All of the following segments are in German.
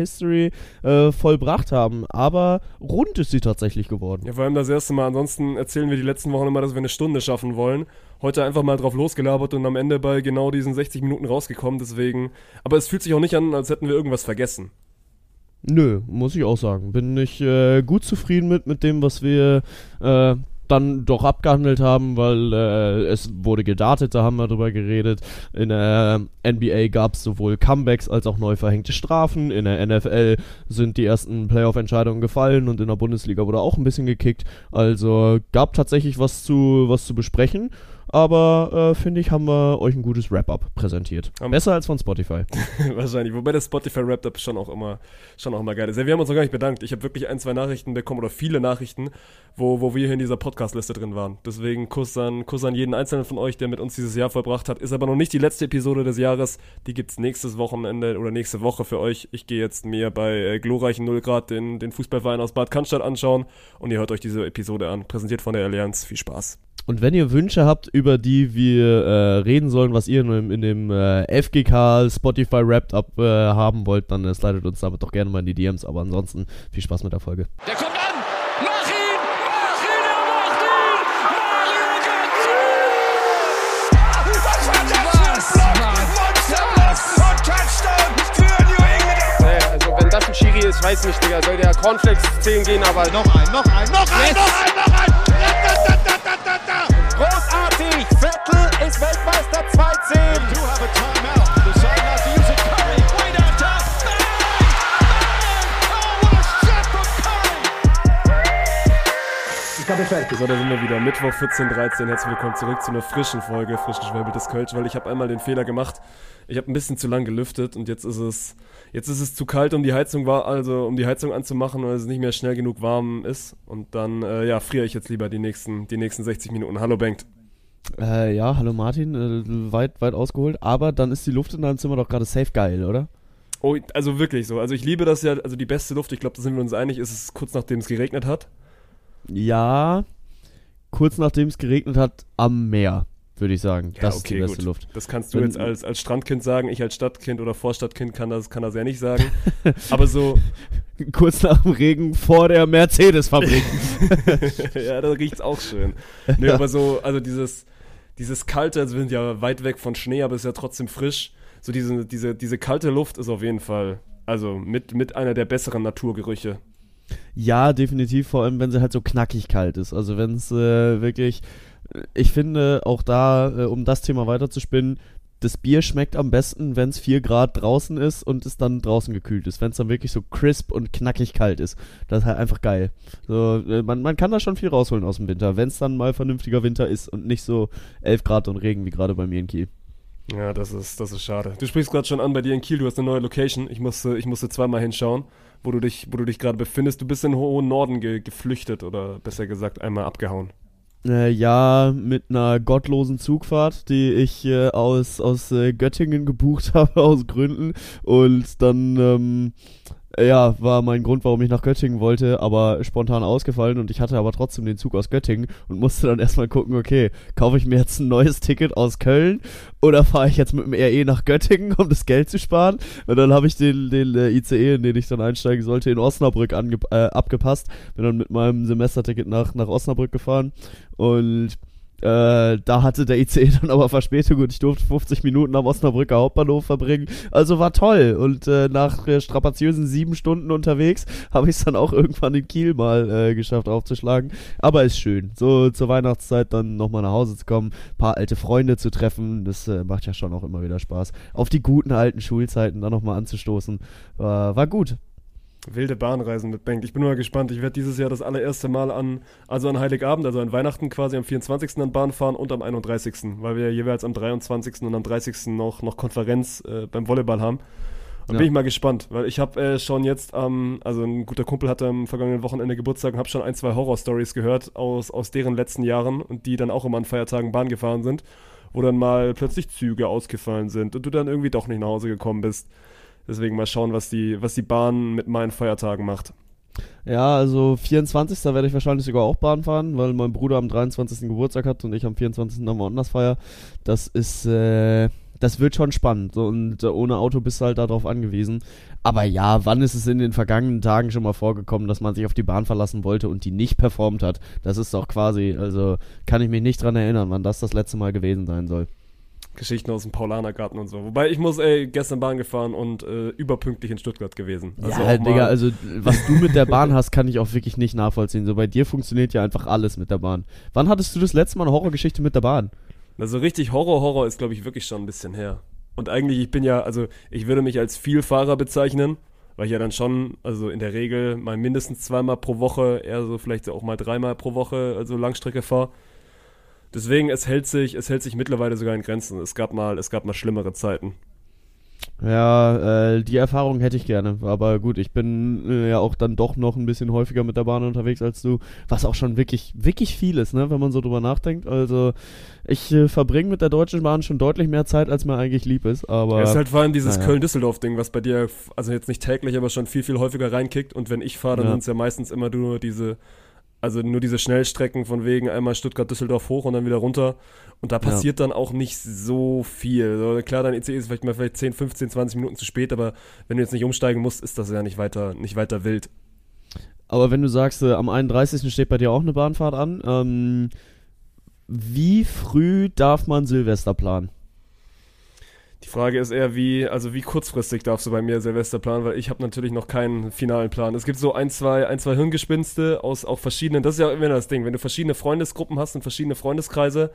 History äh, vollbracht haben. Aber rund ist sie tatsächlich geworden. Ja, vor allem das erste Mal. Ansonsten erzählen wir die letzten Wochen immer, dass wir eine Stunde schaffen wollen. Heute einfach mal drauf losgelabert und am Ende bei genau diesen 60 Minuten rausgekommen. Deswegen. Aber es fühlt sich auch nicht an, als hätten wir irgendwas vergessen. Nö, muss ich auch sagen. Bin ich äh, gut zufrieden mit, mit dem, was wir äh, dann doch abgehandelt haben, weil äh, es wurde gedartet, da haben wir drüber geredet. In der NBA gab es sowohl Comebacks als auch neu verhängte Strafen. In der NFL sind die ersten Playoff-Entscheidungen gefallen und in der Bundesliga wurde auch ein bisschen gekickt. Also gab tatsächlich was zu, was zu besprechen aber äh, finde ich, haben wir euch ein gutes Wrap-Up präsentiert. Um, Besser als von Spotify. Wahrscheinlich, wobei das Spotify Wrap-Up schon auch immer schon auch immer geil ist. Ja, wir haben uns noch gar nicht bedankt. Ich habe wirklich ein, zwei Nachrichten bekommen oder viele Nachrichten, wo, wo wir hier in dieser Podcast-Liste drin waren. Deswegen Kuss an, Kuss an jeden einzelnen von euch, der mit uns dieses Jahr verbracht hat. Ist aber noch nicht die letzte Episode des Jahres. Die gibt es nächstes Wochenende oder nächste Woche für euch. Ich gehe jetzt mir bei äh, glorreichen 0 Grad den, den Fußballverein aus Bad Cannstatt anschauen und ihr hört euch diese Episode an. Präsentiert von der Allianz. Viel Spaß. Und wenn ihr Wünsche habt, über die wir äh, reden sollen, was ihr in dem, in dem äh, FGK Spotify Wrapped Up äh, haben wollt, dann äh, slidet uns damit doch gerne mal in die DMs. Aber ansonsten viel Spaß mit der Folge. Der kommt an! Mach ihn! Mach ihn! Er macht ihn! Mario Götze! Das war das Monsterblock und Touchdown für New England. Nee, also wenn das ein Schiri ist, weiß nicht, Digga. Soll der Cornflakes 10 gehen, aber Noch ein, noch ein, noch ein, Yes. noch ein, noch ein. Da, da, da, ist Weltmeister 2-10. Do have a timeout. Decide not to use it. Curry, way downtown. Bang! Bang! Oh, what a shot from Curry. So, da sind wir wieder. Mittwoch 14.13 Herzlich willkommen zurück zu einer frischen Folge, frisch geschwäbeltes Kölsch, weil ich habe einmal den Fehler gemacht. Ich habe ein bisschen zu lang gelüftet und jetzt ist es jetzt ist es zu kalt, um die Heizung war, also um die Heizung anzumachen, weil es nicht mehr schnell genug warm ist. Und dann äh, ja, friere ich jetzt lieber die nächsten, die nächsten 60 Minuten. Hallo Bengt. Äh, ja, hallo Martin, äh, weit, weit ausgeholt. Aber dann ist die Luft in deinem Zimmer doch gerade safe geil, oder? Oh, also wirklich so. Also ich liebe das ja, also die beste Luft, ich glaube, da sind wir uns einig, ist es kurz nachdem es geregnet hat. Ja, kurz nachdem es geregnet hat, am Meer, würde ich sagen. Ja, das ist die beste gut. Luft. Das kannst du Wenn- jetzt als, als Strandkind sagen. Ich als Stadtkind oder Vorstadtkind kann das, kann das ja nicht sagen. Aber so, Kurz nach dem Regen vor der Mercedes-Fabrik. ja, da riecht's auch schön. Nee, aber so, also dieses, dieses kalte, also wir sind ja weit weg von Schnee, aber es ist ja trotzdem frisch. So diese, diese, diese kalte Luft ist auf jeden Fall, also mit, mit einer der besseren Naturgerüche. ja, definitiv, vor allem wenn sie halt so knackig kalt ist. Also wenn es äh, wirklich, ich finde auch da, äh, um das Thema weiterzuspinnen, das Bier schmeckt am besten, wenn es 4 Grad draußen ist und es dann draußen gekühlt ist. Wenn es dann wirklich so crisp und knackig kalt ist. Das ist halt einfach geil. So, äh, man, man kann da schon viel rausholen aus dem Winter, wenn es dann mal vernünftiger Winter ist und nicht so 11 Grad und Regen wie gerade bei mir in Kiel. Ja, das ist, das ist schade. Du sprichst gerade schon an bei dir in Kiel, du hast eine neue Location. Ich musste, ich musste zweimal hinschauen, wo du dich, dich gerade befindest. Du bist in den hohen Norden ge geflüchtet oder besser gesagt einmal abgehauen. Äh, ja, mit einer gottlosen Zugfahrt, die ich äh, aus, aus äh, Göttingen gebucht habe, aus Gründen. Und dann, ähm, ja, war mein Grund, warum ich nach Göttingen wollte, aber spontan ausgefallen. Und ich hatte aber trotzdem den Zug aus Göttingen und musste dann erstmal gucken, okay, kaufe ich mir jetzt ein neues Ticket aus Köln oder fahre ich jetzt mit dem RE nach Göttingen, um das Geld zu sparen? Und dann habe ich den, den äh, ICE, in den ich dann einsteigen sollte, in Osnabrück äh, abgepasst. Bin dann mit meinem Semesterticket nach, nach Osnabrück gefahren und äh, da hatte der ICE dann aber Verspätung und ich durfte 50 Minuten am Osnabrücker Hauptbahnhof verbringen. Also war toll. Und äh, nach äh, strapaziösen sieben Stunden unterwegs habe ich es dann auch irgendwann in Kiel mal äh, geschafft aufzuschlagen. Aber ist schön. So zur Weihnachtszeit dann nochmal nach Hause zu kommen, paar alte Freunde zu treffen, das äh, macht ja schon auch immer wieder Spaß. Auf die guten alten Schulzeiten dann nochmal anzustoßen. Äh, war gut. Wilde Bahnreisen mit Bengt. Ich bin mal gespannt. Ich werde dieses Jahr das allererste Mal an, also an Heiligabend, also an Weihnachten quasi am 24. an Bahn fahren und am 31. Weil wir jeweils am 23. und am 30. noch, noch Konferenz äh, beim Volleyball haben. Und Ja. bin ich mal gespannt, weil ich habe äh, schon jetzt am, also ein guter Kumpel hatte am vergangenen Wochenende Geburtstag und habe schon ein, zwei Horror-Stories gehört aus, aus deren letzten Jahren und die dann auch immer an Feiertagen Bahn gefahren sind, wo dann mal plötzlich Züge ausgefallen sind und du dann irgendwie doch nicht nach Hause gekommen bist. Deswegen mal schauen, was die, was die Bahn mit meinen Feiertagen macht. Ja, also 24. werde ich wahrscheinlich sogar auch Bahn fahren, weil mein Bruder am 23. Geburtstag hat und ich am 24. nochmal anders feier. Das ist, äh, das wird schon spannend. Und äh, ohne Auto bist du halt darauf angewiesen. Aber ja, wann ist es in den vergangenen Tagen schon mal vorgekommen, dass man sich auf die Bahn verlassen wollte und die nicht performt hat? Das ist doch quasi, also kann ich mich nicht dran erinnern, wann das das letzte Mal gewesen sein soll. Geschichten aus dem Paulanergarten und so. Wobei ich muss, ey, gestern Bahn gefahren und äh, überpünktlich in Stuttgart gewesen. Also ja, mal- Digga, also was du mit der Bahn hast, kann ich auch wirklich nicht nachvollziehen. So bei dir funktioniert ja einfach alles mit der Bahn. Wann hattest du das letzte Mal eine Horrorgeschichte mit der Bahn? Also richtig Horror, Horror ist, glaube ich, wirklich schon ein bisschen her. Und eigentlich, ich bin ja, also ich würde mich als Vielfahrer bezeichnen, weil ich ja dann schon, also in der Regel mal mindestens zweimal pro Woche, eher so vielleicht auch mal dreimal pro Woche, also Langstrecke fahre. Deswegen, es hält sich, es hält sich mittlerweile sogar in Grenzen. Es gab mal, es gab mal schlimmere Zeiten. Ja, äh, die Erfahrung hätte ich gerne. Aber gut, ich bin äh, ja auch dann doch noch ein bisschen häufiger mit der Bahn unterwegs als du, was auch schon wirklich, wirklich viel ist, ne, wenn man so drüber nachdenkt. Also ich äh, verbringe mit der Deutschen Bahn schon deutlich mehr Zeit, als mir eigentlich lieb ist. Aber es ist halt vor allem dieses naja. Köln-Düsseldorf-Ding, was bei dir, also jetzt nicht täglich, aber schon viel, viel häufiger reinkickt. Und wenn ich fahre, dann Ja. sind es ja meistens immer nur diese, also nur diese Schnellstrecken von wegen einmal Stuttgart-Düsseldorf hoch und dann wieder runter. Und da passiert dann auch nicht so viel. So, klar, dein ICE ist vielleicht mal vielleicht 10, 15, 20 Minuten zu spät, aber wenn du jetzt nicht umsteigen musst, ist das ja nicht weiter, nicht weiter wild. Aber wenn du sagst, äh, am 31. steht bei dir auch eine Bahnfahrt an, ähm, wie früh darf man Silvester planen? Die Frage ist eher, wie, also wie kurzfristig darfst du bei mir Silvester planen, weil ich habe natürlich noch keinen finalen Plan. Es gibt so ein, zwei, ein, zwei Hirngespinste aus auch verschiedenen, das ist ja immer das Ding, wenn du verschiedene Freundesgruppen hast und verschiedene Freundeskreise,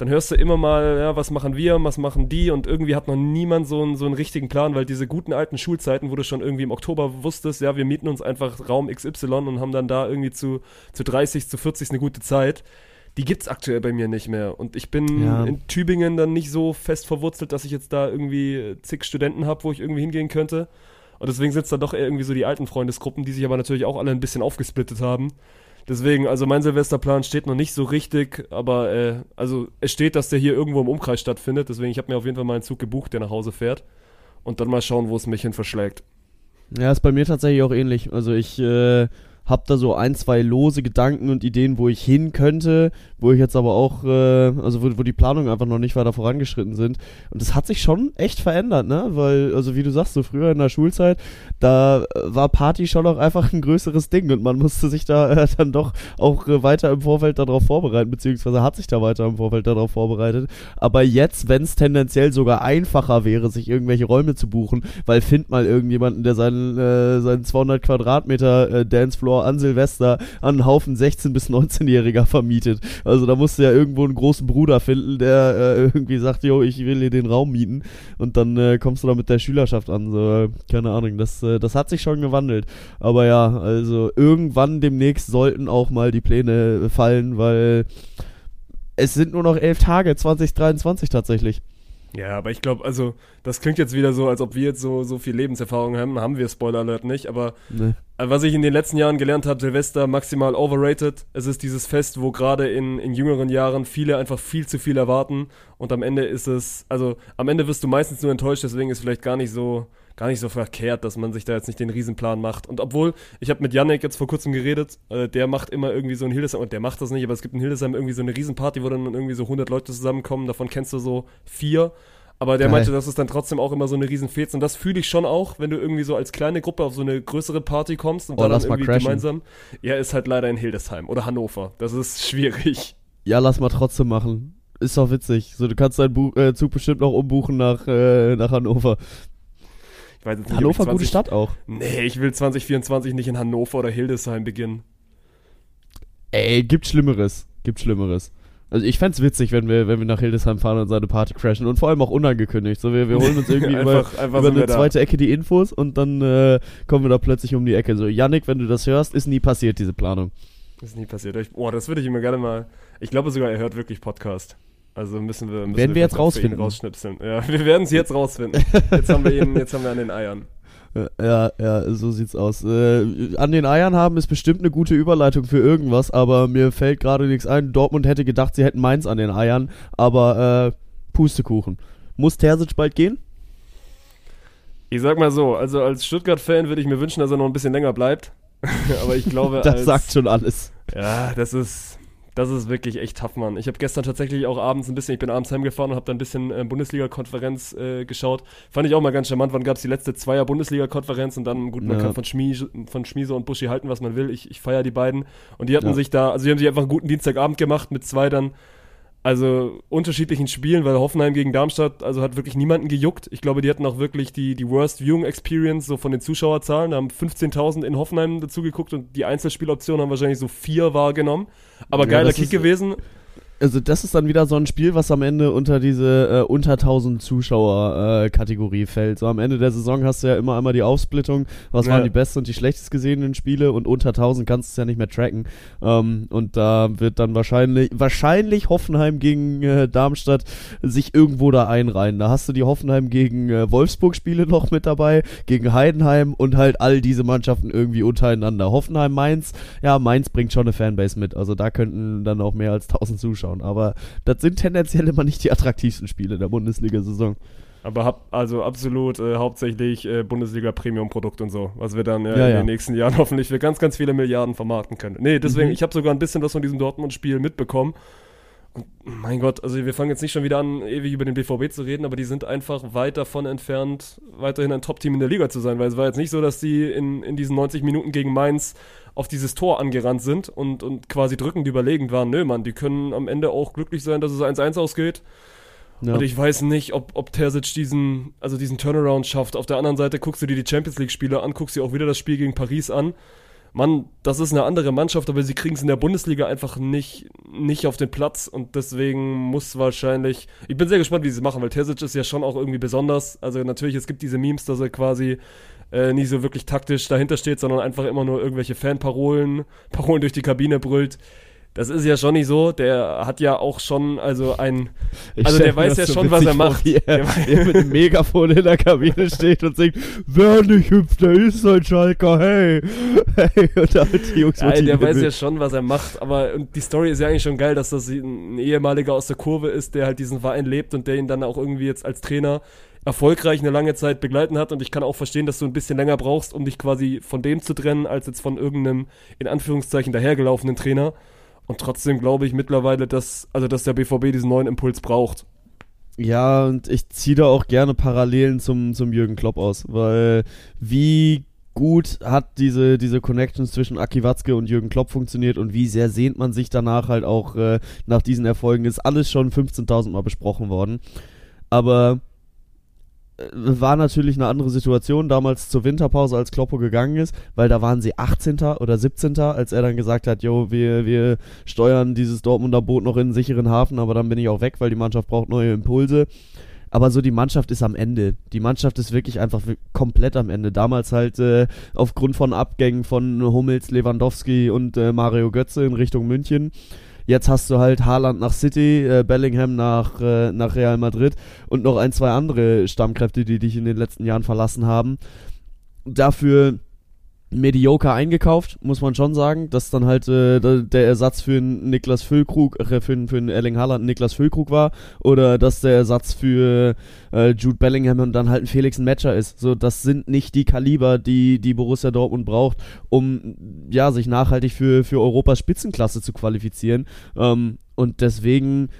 dann hörst du immer mal, ja, was machen wir, was machen die? Und irgendwie hat noch niemand so einen, so einen richtigen Plan, weil diese guten alten Schulzeiten, wo du schon irgendwie im Oktober wusstest, ja, wir mieten uns einfach Raum XY und haben dann da irgendwie zu, zu 30, zu 40 eine gute Zeit, die gibt's aktuell bei mir nicht mehr. Und ich bin Ja. in Tübingen dann nicht so fest verwurzelt, dass ich jetzt da irgendwie zig Studenten habe, wo ich irgendwie hingehen könnte. Und deswegen sind es dann doch eher irgendwie so die alten Freundesgruppen, die sich aber natürlich auch alle ein bisschen aufgesplittet haben. Deswegen, also mein Silvesterplan steht noch nicht so richtig, aber äh, also es steht, dass der hier irgendwo im Umkreis stattfindet. Deswegen, ich habe mir auf jeden Fall mal einen Zug gebucht, der nach Hause fährt. Und dann mal schauen, wo es mich hin verschlägt. Ja, ist bei mir tatsächlich auch ähnlich. Also ich äh, habe da so ein, zwei lose Gedanken und Ideen, wo ich hin könnte, wo ich jetzt aber auch, äh, also wo, wo die Planungen einfach noch nicht weiter vorangeschritten sind. Und das hat sich schon echt verändert, ne? Weil, also wie du sagst, so früher in der Schulzeit, da äh, war Party schon auch einfach ein größeres Ding und man musste sich da äh, dann doch auch äh, weiter im Vorfeld darauf vorbereiten, beziehungsweise hat sich da weiter im Vorfeld darauf vorbereitet. Aber jetzt, wenn es tendenziell sogar einfacher wäre, sich irgendwelche Räume zu buchen, weil find mal irgendjemanden, der seinen, äh, seinen 200 Quadratmeter äh, An Silvester an einen Haufen 16- bis 19-Jähriger vermietet. Also da musst du ja irgendwo einen großen Bruder finden, der äh, irgendwie sagt, jo, ich will hier den Raum mieten und dann äh, kommst du da mit der Schülerschaft an. So, äh, keine Ahnung, das, äh, das hat sich schon gewandelt. Aber ja, also irgendwann demnächst sollten auch mal die Pläne fallen, weil es sind nur noch elf Tage, 2023 tatsächlich. Ja, aber ich glaube, also, das klingt jetzt wieder so, als ob wir jetzt so, so viel Lebenserfahrung haben. Haben wir, Spoiler Alert, nicht. Aber Ne. äh, was ich in den letzten Jahren gelernt habe, Silvester maximal overrated. Es ist dieses Fest, wo gerade in, in jüngeren Jahren viele einfach viel zu viel erwarten. Und am Ende ist es, also, am Ende wirst du meistens nur enttäuscht. Deswegen ist vielleicht gar nicht so, gar nicht so verkehrt, dass man sich da jetzt nicht den Riesenplan macht. Und obwohl, ich habe mit Yannick jetzt vor kurzem geredet, äh, der macht immer irgendwie so ein Hildesheim, und der macht das nicht, aber es gibt in Hildesheim irgendwie so eine Riesenparty, wo dann irgendwie so 100 Leute zusammenkommen, davon kennst du so vier. Aber der Geil. meinte, das ist dann trotzdem auch immer so eine Riesenfez. Und das fühle ich schon auch, wenn du irgendwie so als kleine Gruppe auf so eine größere Party kommst und Oh, dann mal irgendwie gemeinsam. Ja, ist halt leider in Hildesheim oder Hannover. Das ist schwierig. Ja, lass mal trotzdem machen. Ist doch witzig. So, du kannst deinen Bu äh, Zug bestimmt noch umbuchen nach, äh, nach Hannover. Ich weiß jetzt nicht, Hannover, ich 20 gute Stadt auch. Nee, ich will 2024 nicht in Hannover oder Hildesheim beginnen. Ey, gibt Schlimmeres. Gibt Schlimmeres. Also ich fänd's witzig, wenn wir, wenn wir nach Hildesheim fahren und seine Party crashen. Und vor allem auch unangekündigt. So, wir, wir holen uns irgendwie über, Einfach- einfach über sind wir eine da. zweite Ecke die Infos und dann äh, kommen wir da plötzlich um die Ecke. So, Yannick, wenn du das hörst, ist nie passiert, diese Planung. Ist nie passiert. Ich, boah, das würde ich mir gerne mal. Ich glaube sogar, er hört wirklich Podcast. Also müssen wir. Müssen Werden wir jetzt rausfinden. Rausschnipseln. Ja, wir werden es jetzt rausfinden. Jetzt haben wir ihn, jetzt haben wir an den Eiern. Ja, ja, so sieht's aus. Äh, an den Eiern haben ist bestimmt eine gute Überleitung für irgendwas, aber mir fällt gerade nichts ein. Dortmund hätte gedacht, sie hätten Mainz an den Eiern, aber äh, Pustekuchen. Muss Terzic bald gehen? Ich sag mal so, also als Stuttgart-Fan würde ich mir wünschen, dass er noch ein bisschen länger bleibt. Aber ich glaube, Das als, sagt schon alles. Ja, das ist. Das ist wirklich echt tough, Mann. Ich habe gestern tatsächlich auch abends ein bisschen, ich bin abends heimgefahren und habe dann ein bisschen äh, Bundesliga-Konferenz äh, geschaut. Fand ich auch mal ganz charmant. Wann gab es die letzte Zweier-Bundesliga-Konferenz und dann, gut, man Ja. kann von, Schmie, von Schmiese und Buschi halten, was man will. Ich, ich feiere die beiden. Und die hatten Ja. sich da, also die haben sich einfach einen guten Dienstagabend gemacht mit zwei dann, also unterschiedlichen Spielen, weil Hoffenheim gegen Darmstadt, also hat wirklich niemanden gejuckt. Ich glaube, die hatten auch wirklich die, die Worst Viewing Experience so von den Zuschauerzahlen. Da haben 15.000 in Hoffenheim dazu geguckt und die Einzelspieloptionen haben wahrscheinlich so vier wahrgenommen. Aber Ja, geiler Kick ist- gewesen. Also das ist dann wieder so ein Spiel, was am Ende unter diese äh, unter 1000 Zuschauer äh, Kategorie fällt. So am Ende der Saison hast du ja immer einmal die Aufsplittung, was Ja. waren die besten und die schlechtest gesehenen Spiele und unter 1000 kannst du es ja nicht mehr tracken. Ähm, und da wird dann wahrscheinlich wahrscheinlich Hoffenheim gegen äh, Darmstadt sich irgendwo da einreihen. Da hast du die Hoffenheim gegen äh, Wolfsburg Spiele noch mit dabei, gegen Heidenheim und halt all diese Mannschaften irgendwie untereinander. Hoffenheim Mainz, ja, Mainz bringt schon eine Fanbase mit. Also da könnten dann auch mehr als 1000 zuschauen. Aber das sind tendenziell immer nicht die attraktivsten Spiele der Bundesliga-Saison. Aber hab, also absolut äh, hauptsächlich äh, Bundesliga-Premium-Produkt und so, was wir dann äh, Ja, in ja. den nächsten Jahren hoffentlich für ganz, ganz viele Milliarden vermarkten können. Nee, deswegen, Mhm. ich habe sogar ein bisschen was von diesem Dortmund-Spiel mitbekommen. Mein Gott, also wir fangen jetzt nicht schon wieder an, ewig über den BVB zu reden, aber die sind einfach weit davon entfernt, weiterhin ein Top-Team in der Liga zu sein, weil es war jetzt nicht so, dass die in, in diesen 90 Minuten gegen Mainz auf dieses Tor angerannt sind und, und quasi drückend überlegend waren. Nö, Mann, die können am Ende auch glücklich sein, dass es 1-1 ausgeht. Ja. Und ich weiß nicht, ob, ob Terzic diesen, also diesen Turnaround schafft. Auf der anderen Seite guckst du dir die Champions League-Spiele an, guckst dir auch wieder das Spiel gegen Paris an. Mann, das ist eine andere Mannschaft, aber sie kriegen es in der Bundesliga einfach nicht, nicht auf den Platz und deswegen muss wahrscheinlich. Ich bin sehr gespannt, wie sie es machen, weil Terzic ist ja schon auch irgendwie besonders. Also natürlich, es gibt diese Memes, dass er quasi äh, nie so wirklich taktisch dahinter steht, sondern einfach immer nur irgendwelche Fanparolen, Parolen durch die Kabine brüllt. Das ist ja schon nicht so. Der hat ja auch schon, also ein. Ich also der weiß ja so schon, was er vor, macht. Er, Der- wie er mit dem Megafon in der Kabine steht und singt, wer nicht hüpft, der ist ein Schalker, hey. hey. Und damit die Jungs Ja, der motivieren weiß ja schon, was er macht, aber und die Story ist ja eigentlich schon geil, dass das ein ehemaliger aus der Kurve ist, der halt diesen Verein lebt und der ihn dann auch irgendwie jetzt als Trainer erfolgreich eine lange Zeit begleiten hat und ich kann auch verstehen, dass du ein bisschen länger brauchst, um dich quasi von dem zu trennen, als jetzt von irgendeinem in Anführungszeichen dahergelaufenen Trainer. Und trotzdem glaube ich mittlerweile, dass also dass der BVB diesen neuen Impuls braucht. Ja, und ich ziehe da auch gerne Parallelen zum, zum Jürgen Klopp aus, weil wie gut hat diese, diese Connections zwischen Aki Watzke und Jürgen Klopp funktioniert und wie sehr sehnt man sich danach halt auch äh, nach diesen Erfolgen, ist alles schon 15.000 Mal besprochen worden. Aber war natürlich eine andere Situation damals zur Winterpause, als Kloppo gegangen ist, weil da waren sie 18. oder 17. als er dann gesagt hat, jo, wir, wir steuern dieses Dortmunder Boot noch in einen sicheren Hafen, aber dann bin ich auch weg, weil die Mannschaft braucht neue Impulse. Aber so die Mannschaft ist am Ende. Die Mannschaft ist wirklich einfach komplett am Ende. Damals halt äh, aufgrund von Abgängen von Hummels, Lewandowski und äh, Mario Götze in Richtung München. Jetzt hast du halt Haaland nach City, äh, Bellingham nach, äh, nach Real Madrid und noch ein, zwei andere Stammkräfte, die dich in den letzten Jahren verlassen haben. Dafür mediocre eingekauft, muss man schon sagen, dass dann halt äh, der Ersatz für einen Niklas Füllkrug, äh, für, einen- für einen Erling Haaland Niklas Füllkrug war oder dass der Ersatz für äh, Jude Bellingham und dann halt ein Felix Matcher ist. So, das sind nicht die Kaliber, die die Borussia Dortmund braucht, um ja sich nachhaltig für für Europas Spitzenklasse zu qualifizieren. Ähm, und deswegen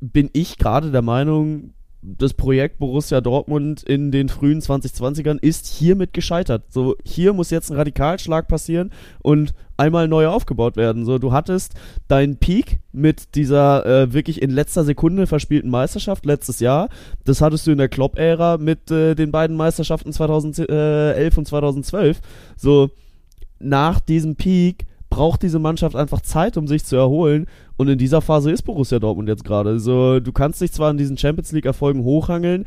bin ich gerade der Meinung, das Projekt Borussia Dortmund in den frühen 2020ern ist hiermit gescheitert. So, hier muss jetzt ein Radikalschlag passieren und einmal neu aufgebaut werden. So, du hattest deinen Peak mit dieser äh, wirklich in letzter Sekunde verspielten Meisterschaft letztes Jahr. Das hattest du in der Klopp-Ära mit äh, den beiden Meisterschaften 2011 und 2012. So, nach diesem Peak braucht diese Mannschaft einfach Zeit, um sich zu erholen. Und in dieser Phase ist Borussia Dortmund jetzt gerade. So, du kannst dich zwar an diesen Champions League-Erfolgen hochhangeln,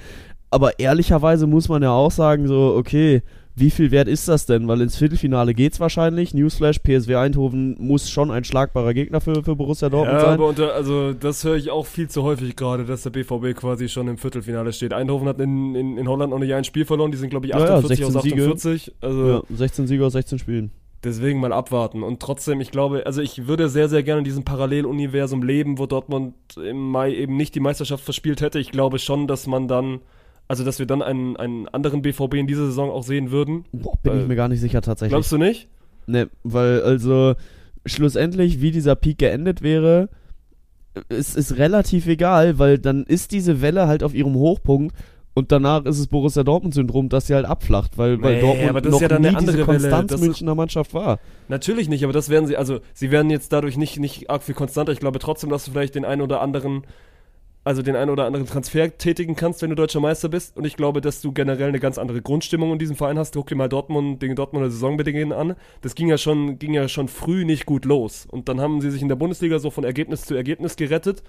aber ehrlicherweise muss man ja auch sagen, so, okay, wie viel wert ist das denn? Weil ins Viertelfinale geht's wahrscheinlich. Newsflash, PSW Eindhoven muss schon ein schlagbarer Gegner für, für Borussia Dortmund Ja, sein. aber unter, also das höre ich auch viel zu häufig gerade, dass der BVB quasi schon im Viertelfinale steht. Eindhoven hat in, in, in Holland noch nicht ein Spiel verloren, die sind glaube ich Ja, ja, 48 aus 16 Siege. 48. Also Ja, 16 Sieger aus 16 Spielen. Deswegen mal abwarten. Und trotzdem, ich glaube, also ich würde sehr, sehr gerne in diesem Paralleluniversum leben, wo Dortmund im Mai eben nicht die Meisterschaft verspielt hätte. Ich glaube schon, dass man dann, also dass wir dann einen, einen anderen BVB in dieser Saison auch sehen würden. Boah, bin Weil- ich mir gar nicht sicher tatsächlich. Glaubst du nicht? Ne, weil also schlussendlich, wie dieser Peak geendet wäre, es ist relativ egal, weil dann ist diese Welle halt auf ihrem Hochpunkt und danach ist es Borussia Dortmund-Syndrom, dass sie halt abflacht, weil, weil Nee, Dortmund aber das ist noch ja dann nie eine andere diese. Konstanz ist- Münchner Mannschaft war. Natürlich nicht, aber das werden sie, also sie werden jetzt dadurch nicht, nicht arg viel konstanter. Ich glaube trotzdem, dass du vielleicht den einen oder anderen, also den einen oder anderen Transfer tätigen kannst, wenn du deutscher Meister bist. Und ich glaube, dass du generell eine ganz andere Grundstimmung in diesem Verein hast. Guck dir mal Dortmund, den Dortmunder Saisonbeginn an. Das ging ja schon, ging ja schon früh nicht gut los. Und dann haben sie sich in der Bundesliga so von Ergebnis zu Ergebnis gerettet.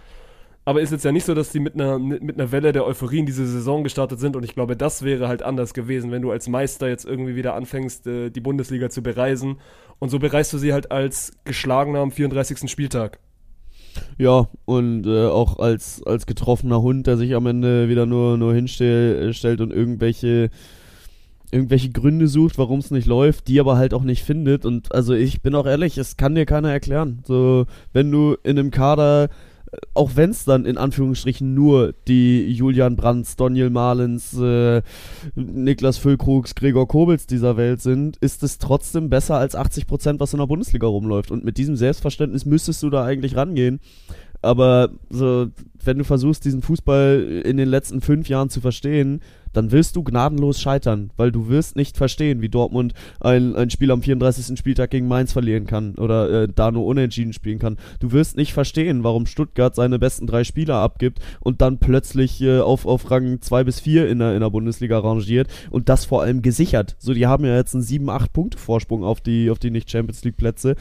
Aber ist jetzt ja nicht so, dass die mit einer, mit einer Welle der Euphorie in diese Saison gestartet sind. Und ich glaube, das wäre halt anders gewesen, wenn du als Meister jetzt irgendwie wieder anfängst, äh, die Bundesliga zu bereisen. Und so bereist du sie halt als Geschlagener am 34. Spieltag. Ja, und äh, auch als, als getroffener Hund, der sich am Ende wieder nur, nur hinstellt und irgendwelche, irgendwelche Gründe sucht, warum es nicht läuft, die aber halt auch nicht findet. Und also ich bin auch ehrlich, es kann dir keiner erklären. So, wenn du in einem Kader, auch wenn es dann in Anführungsstrichen nur die Julian Brandt, Daniel Marlens, äh, Niklas Füllkrugs, Gregor Kobels dieser Welt sind, ist es trotzdem besser als 80 Prozent, was in der Bundesliga rumläuft. Und mit diesem Selbstverständnis müsstest du da eigentlich rangehen. Aber so, wenn du versuchst, diesen Fußball in den letzten fünf Jahren zu verstehen, dann wirst du gnadenlos scheitern, weil du wirst nicht verstehen, wie Dortmund ein, ein Spiel am 34. Spieltag gegen Mainz verlieren kann oder äh, da nur unentschieden spielen kann. Du wirst nicht verstehen, warum Stuttgart seine besten drei Spieler abgibt und dann plötzlich äh, auf, auf Rang 2 bis 4 in der, in der Bundesliga rangiert und das vor allem gesichert. So, die haben ja jetzt einen 7-8 Punkte Vorsprung auf die, auf die Nicht-Champions League Plätze.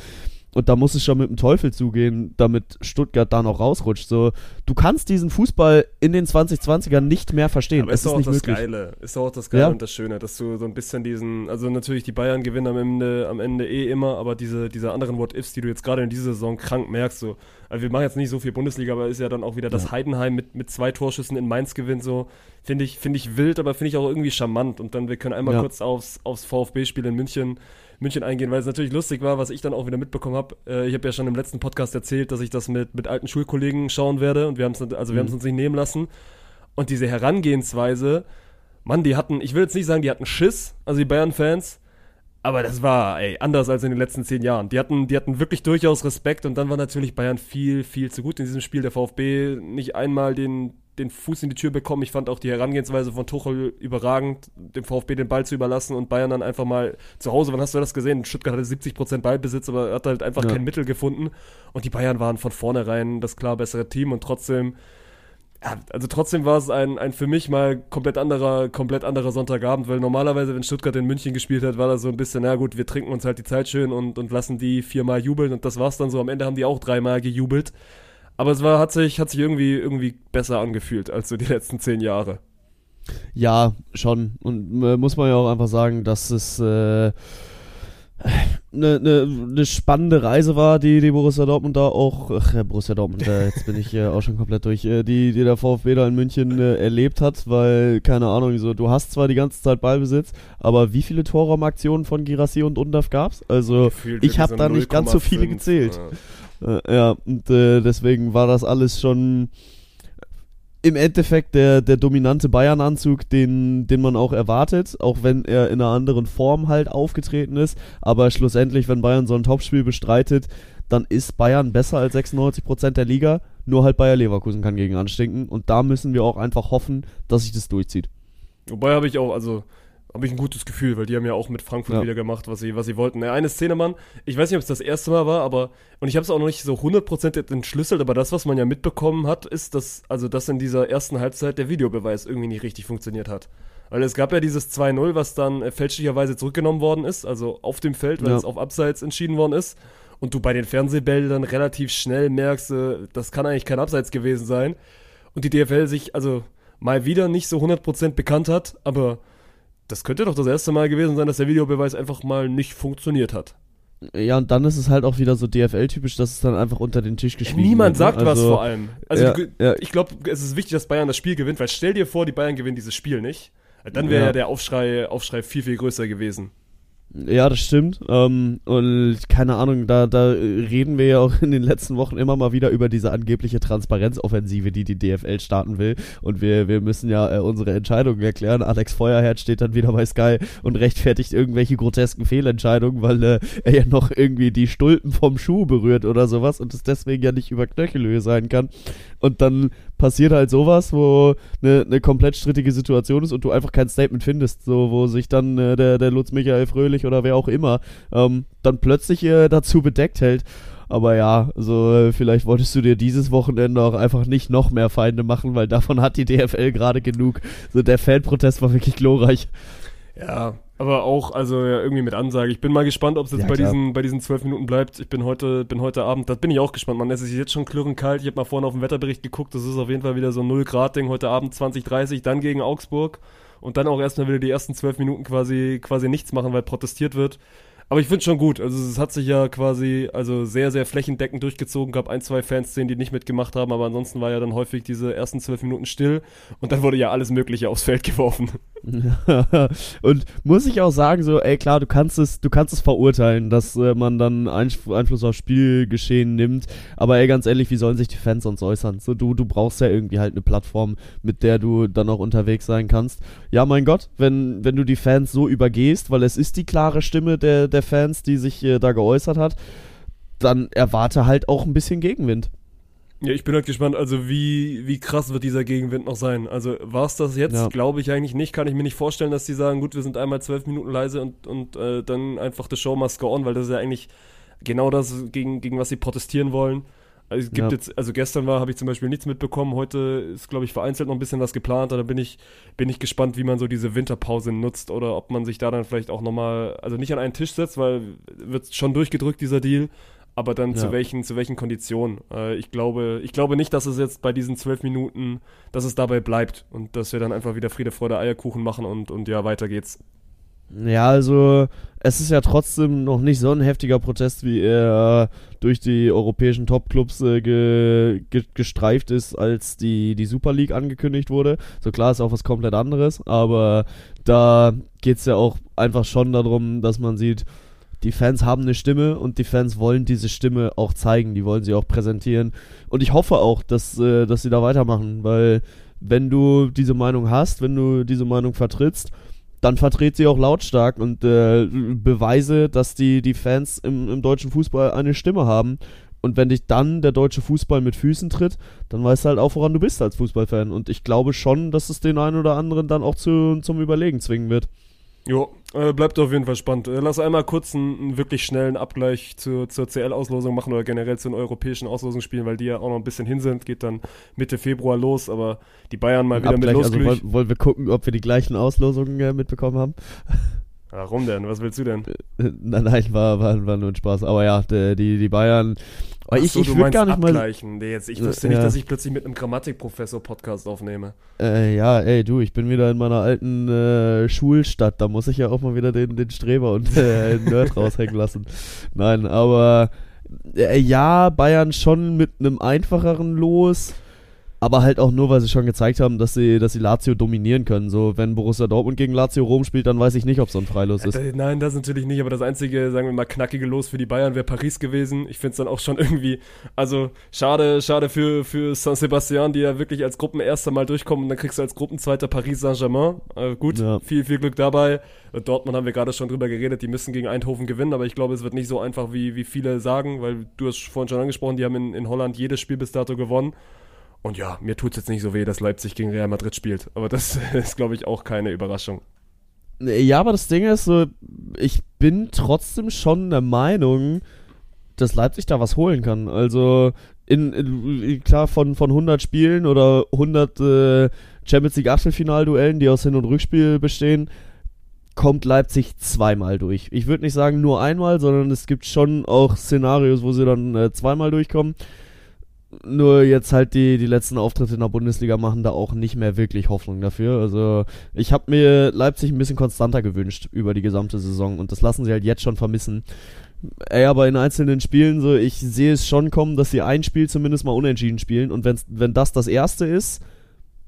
Und da muss es schon mit dem Teufel zugehen, damit Stuttgart da noch rausrutscht. So, du kannst diesen Fußball in den 2020ern nicht mehr verstehen. Aber es ist ist doch auch nicht das möglich. Geile. Ist doch auch das Geile Ja. und das Schöne, dass du so ein bisschen diesen, also natürlich die Bayern gewinnen am Ende, am Ende eh immer, aber diese, diese anderen What-Ifs, die du jetzt gerade in dieser Saison krank merkst, so, also wir machen jetzt nicht so viel Bundesliga, aber ist ja dann auch wieder, dass Heidenheim mit, mit zwei Torschüssen in Mainz gewinnt, so, finde ich, finde ich wild, aber finde ich auch irgendwie charmant. Und dann, wir können einmal Ja. kurz aufs, aufs VfB-Spiel in München, München eingehen, weil es natürlich lustig war, was ich dann auch wieder mitbekommen habe. Äh, ich habe ja schon im letzten Podcast erzählt, dass ich das mit, mit alten Schulkollegen schauen werde und wir haben es also wir haben es uns nicht nehmen lassen. Und diese Herangehensweise, Mann, die hatten, ich will jetzt nicht sagen, die hatten Schiss, also die Bayern-Fans, aber das war, ey, anders als in den letzten zehn Jahren. Die hatten, die hatten wirklich durchaus Respekt und dann war natürlich Bayern viel, viel zu gut in diesem Spiel. Der VfB nicht einmal den, den Fuß in die Tür bekommen. Ich fand auch die Herangehensweise von Tuchel überragend, dem VfB den Ball zu überlassen und Bayern dann einfach mal zu Hause, wann hast du das gesehen? Stuttgart hatte 70% Ballbesitz, aber hat halt einfach Ja. kein Mittel gefunden. Und die Bayern waren von vornherein das klar bessere Team und trotzdem ja, also trotzdem war es ein, ein für mich mal komplett anderer, komplett anderer Sonntagabend, weil normalerweise, wenn Stuttgart in München gespielt hat, war das so ein bisschen, na gut, wir trinken uns halt die Zeit schön und, und lassen die viermal jubeln und das war's dann so. Am Ende haben die auch dreimal gejubelt. Aber es war, hat sich, hat sich irgendwie, irgendwie besser angefühlt als so die letzten zehn Jahre. Ja, schon. Und äh, muss man ja auch einfach sagen, dass es äh, eine ne, ne spannende Reise war, die die Borussia Dortmund da auch, ach, Borussia Dortmund, äh, jetzt bin ich auch schon komplett durch, äh, die, die der VfB da in München äh, erlebt hat, weil, keine Ahnung, so, du hast zwar die ganze Zeit Ballbesitz, aber wie viele Torraumaktionen von Girassi und Undaf gab's? Also, Gefühlt ich habe da nicht ganz so viele 0,5, gezählt. ja. Äh, ja, und äh, deswegen war das alles schon im Endeffekt der, der dominante Bayern-Anzug, den, den man auch erwartet, auch wenn er in einer anderen Form halt aufgetreten ist. Aber schlussendlich, wenn Bayern so ein Topspiel bestreitet, dann ist Bayern besser als 96% der Liga. Nur halt Bayer Leverkusen kann gegen anstinken. Und da müssen wir auch einfach hoffen, dass sich das durchzieht. Wobei habe ich auch, also habe ich ein gutes Gefühl, weil die haben ja auch mit Frankfurt Ja. wieder gemacht, was sie, was sie wollten. Ja, eine Szene, Mann, ich weiß nicht, ob es das erste Mal war, aber, und ich habe es auch noch nicht so 100% entschlüsselt, aber das, was man ja mitbekommen hat, ist, dass, also, dass in dieser ersten Halbzeit der Videobeweis irgendwie nicht richtig funktioniert hat. Weil es gab ja dieses 2-0, was dann äh, fälschlicherweise zurückgenommen worden ist, also auf dem Feld, weil Ja. es auf Abseits entschieden worden ist. Und du bei den Fernsehbildern relativ schnell merkst, äh, das kann eigentlich kein Abseits gewesen sein. Und die DFL sich also mal wieder nicht so 100% bekannt hat, aber das könnte doch das erste Mal gewesen sein, dass der Videobeweis einfach mal nicht funktioniert hat. Ja, und dann ist es halt auch wieder so DFL-typisch, dass es dann einfach unter den Tisch geschwiegen Niemand wird, ne? sagt was Also, vor allem. Also ja, die- ja. ich glaube, es ist wichtig, dass Bayern das Spiel gewinnt, weil stell dir vor, die Bayern gewinnen dieses Spiel nicht. Dann wäre Ja. ja. der Aufschrei, Aufschrei viel, viel größer gewesen. Ja, das stimmt. Ähm, und keine Ahnung, da, da reden wir ja auch in den letzten Wochen immer mal wieder über diese angebliche Transparenzoffensive, die die DFL starten will. Und wir, wir müssen ja äh, unsere Entscheidungen erklären. Alex Feuerherd steht dann wieder bei Sky und rechtfertigt irgendwelche grotesken Fehlentscheidungen, weil äh, er ja noch irgendwie die Stulpen vom Schuh berührt oder sowas und es deswegen ja nicht über Knöchelhöhe sein kann. Und dann passiert halt sowas, wo eine, eine komplett strittige Situation ist und du einfach kein Statement findest, so wo sich dann äh, der, der Lutz Michael Fröhlich oder wer auch immer ähm, dann plötzlich äh, dazu bedeckt hält. Aber ja, also äh, vielleicht wolltest du dir dieses Wochenende auch einfach nicht noch mehr Feinde machen, weil davon hat die DFL gerade genug. So der Fanprotest war wirklich glorreich. Ja, aber auch, also ja, irgendwie mit Ansage. Ich bin mal gespannt, ob es jetzt Ja, bei, klar. diesen, bei diesen zwölf Minuten bleibt. Ich bin heute, bin heute Abend, das bin ich auch gespannt. Man, es ist jetzt schon klirrend kalt. Ich habe mal vorhin auf den Wetterbericht geguckt. Das ist auf jeden Fall wieder so ein 0 Grad Ding. Heute Abend 20, 30, dann gegen Augsburg. Und dann auch erstmal wieder die ersten zwölf Minuten quasi, quasi nichts machen, weil protestiert wird. Aber ich finde schon gut. Also es hat sich ja quasi also sehr, sehr flächendeckend durchgezogen. Gab ein, zwei Fanszenen, die nicht mitgemacht haben, aber ansonsten war ja dann häufig diese ersten zwölf Minuten still und dann wurde ja alles Mögliche aufs Feld geworfen. und muss ich auch sagen, so, ey klar, du kannst es, du kannst es verurteilen, dass äh, man dann Einf Einfluss aufs Spielgeschehen nimmt. Aber ey, ganz ehrlich, wie sollen sich die Fans sonst äußern? So, du, du brauchst ja irgendwie halt eine Plattform, mit der du dann auch unterwegs sein kannst. Ja, mein Gott, wenn, wenn du die Fans so übergehst, weil es ist die klare Stimme der, der Fans, die sich äh, da geäußert hat, dann erwarte halt auch ein bisschen Gegenwind. Ja, ich bin halt gespannt, also wie, wie krass wird dieser Gegenwind noch sein? Also war es das jetzt? Ja. Glaube ich eigentlich nicht. Kann ich mir nicht vorstellen, dass die sagen, gut, wir sind einmal zwölf Minuten leise und, und äh, dann einfach the show must go on, weil das ist ja eigentlich genau das, gegen, gegen was sie protestieren wollen. Also es gibt Ja. jetzt, also gestern war, habe ich zum Beispiel nichts mitbekommen, heute ist, glaube ich, vereinzelt noch ein bisschen was geplant, da bin ich, bin ich gespannt, wie man so diese Winterpause nutzt oder ob man sich da dann vielleicht auch nochmal, also nicht an einen Tisch setzt, weil wird schon durchgedrückt, dieser Deal, aber dann zu Ja. welchen, zu welchen Konditionen. Äh, ich glaube, ich glaube nicht, dass es jetzt bei diesen zwölf Minuten, dass es dabei bleibt und dass wir dann einfach wieder Friede, Freude, Eierkuchen machen und, und ja, weiter geht's. Ja, also es ist ja trotzdem noch nicht so ein heftiger Protest, wie er durch die europäischen Topclubs äh, ge, ge, gestreift ist, als die, die Super League angekündigt wurde. So klar ist auch was komplett anderes, aber da geht's ja auch einfach schon darum, dass man sieht, die Fans haben eine Stimme und die Fans wollen diese Stimme auch zeigen, die wollen sie auch präsentieren. Und ich hoffe auch, dass, äh, dass sie da weitermachen, weil wenn du diese Meinung hast, wenn du diese Meinung vertrittst, dann vertret sie auch lautstark und äh, beweise, dass die, die Fans im, im deutschen Fußball eine Stimme haben. Und wenn dich dann der deutsche Fußball mit Füßen tritt, dann weißt du halt auch, woran du bist als Fußballfan. Und ich glaube schon, dass es den einen oder anderen dann auch zu, zum Überlegen zwingen wird. Jo, äh, bleibt auf jeden Fall spannend. Äh, lass einmal kurz einen, einen wirklich schnellen Abgleich zur, zur CL-Auslosung machen oder generell zu den europäischen Auslosungsspielen, weil die ja auch noch ein bisschen hin sind. Geht dann Mitte Februar los, aber die Bayern mal wieder Abgleich, mit also losglüht. wollen, wollen wir gucken, ob wir die gleichen Auslosungen äh, mitbekommen haben? Warum denn? Was willst du denn? Äh, nein, nein, war, war, war nur ein Spaß. Aber ja, die, die Bayern. Aber ich, so, ich würde gar nicht mal. abgleichen. Nee, jetzt, ich wüsste Ja. nicht, dass ich plötzlich mit einem Grammatikprofessor Podcast aufnehme. Äh, ja, ey, du, ich bin wieder in meiner alten äh, Schulstadt. Da muss ich ja auch mal wieder den, den Streber und äh, den Nerd raushängen lassen. Nein, aber äh, ja, Bayern schon mit einem einfacheren Los. Aber halt auch nur, weil sie schon gezeigt haben, dass sie, dass sie Lazio dominieren können. So, wenn Borussia Dortmund gegen Lazio Rom spielt, dann weiß ich nicht, ob so ein Freilos ist. Äh, Nein, das natürlich nicht, aber das einzige, sagen wir mal, knackige Los für die Bayern wäre Paris gewesen. Ich finde es dann auch schon irgendwie, also schade, schade für, für San Sebastian, die ja wirklich als Gruppenerster mal durchkommen und dann kriegst du als Gruppenzweiter Paris Saint-Germain. Äh, gut, Ja. viel, viel Glück dabei. Äh, Dortmund haben wir gerade schon drüber geredet, die müssen gegen Eindhoven gewinnen, aber ich glaube, es wird nicht so einfach, wie, wie viele sagen, weil du hast vorhin schon angesprochen, die haben in, in Holland jedes Spiel bis dato gewonnen. Und ja, mir tut es jetzt nicht so weh, dass Leipzig gegen Real Madrid spielt. Aber das ist, glaube ich, auch keine Überraschung. Ja, aber das Ding ist so, ich bin trotzdem schon der Meinung, dass Leipzig da was holen kann. Also, in, in klar, von, von 100 Spielen oder 100 äh, Champions League Achtelfinalduellen, die aus Hin- und Rückspiel bestehen, kommt Leipzig zweimal durch. Ich würde nicht sagen nur einmal, sondern es gibt schon auch Szenarios, wo sie dann äh, zweimal durchkommen. Nur jetzt halt die, die letzten Auftritte in der Bundesliga machen da auch nicht mehr wirklich Hoffnung dafür. Also ich habe mir Leipzig ein bisschen konstanter gewünscht über die gesamte Saison und das lassen sie halt jetzt schon vermissen. Ey, aber in einzelnen Spielen so, ich sehe es schon kommen, dass sie ein Spiel zumindest mal unentschieden spielen und wenn's, wenn das das erste ist,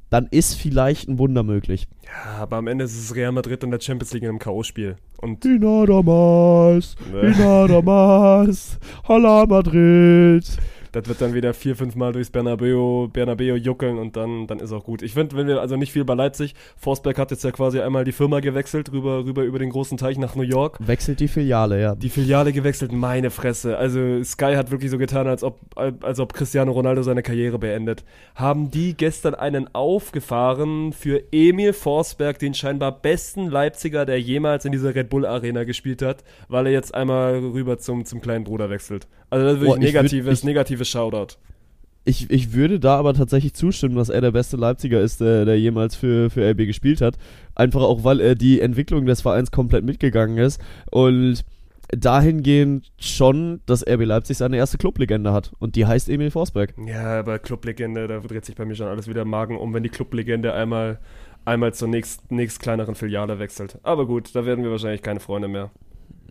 dann ist vielleicht ein Wunder möglich. Ja, aber am Ende ist es Real Madrid in der Champions League in einem K.O.-Spiel. Und Die nada más, die nada más, Madrid. Das wird dann wieder vier, fünf Mal durchs Bernabeu, Bernabeu juckeln und dann, dann ist auch gut. Ich finde, wenn wir also nicht viel bei Leipzig, Forsberg hat jetzt ja quasi einmal die Firma gewechselt, rüber, rüber über den großen Teich nach New York. Wechselt die Filiale, ja. Die Filiale gewechselt, meine Fresse. Also Sky hat wirklich so getan, als ob, als ob Cristiano Ronaldo seine Karriere beendet. Haben die gestern einen aufgefahren für Emil Forsberg, den scheinbar besten Leipziger, der jemals in dieser Red Bull Arena gespielt hat, weil er jetzt einmal rüber zum, zum kleinen Bruder wechselt. Also das ist wirklich ich würd- negatives, ich- negatives Shoutout. Ich, ich würde da aber tatsächlich zustimmen, dass er der beste Leipziger ist, der, der jemals für, für RB gespielt hat. Einfach auch, weil er die Entwicklung des Vereins komplett mitgegangen ist und dahingehend schon, dass RB Leipzig seine erste Clublegende hat. Und die heißt Emil Forsberg. Ja, aber Clublegende, da dreht sich bei mir schon alles wieder im Magen um, wenn die Clublegende einmal, einmal zur nächst, nächst kleineren Filiale wechselt. Aber gut, da werden wir wahrscheinlich keine Freunde mehr.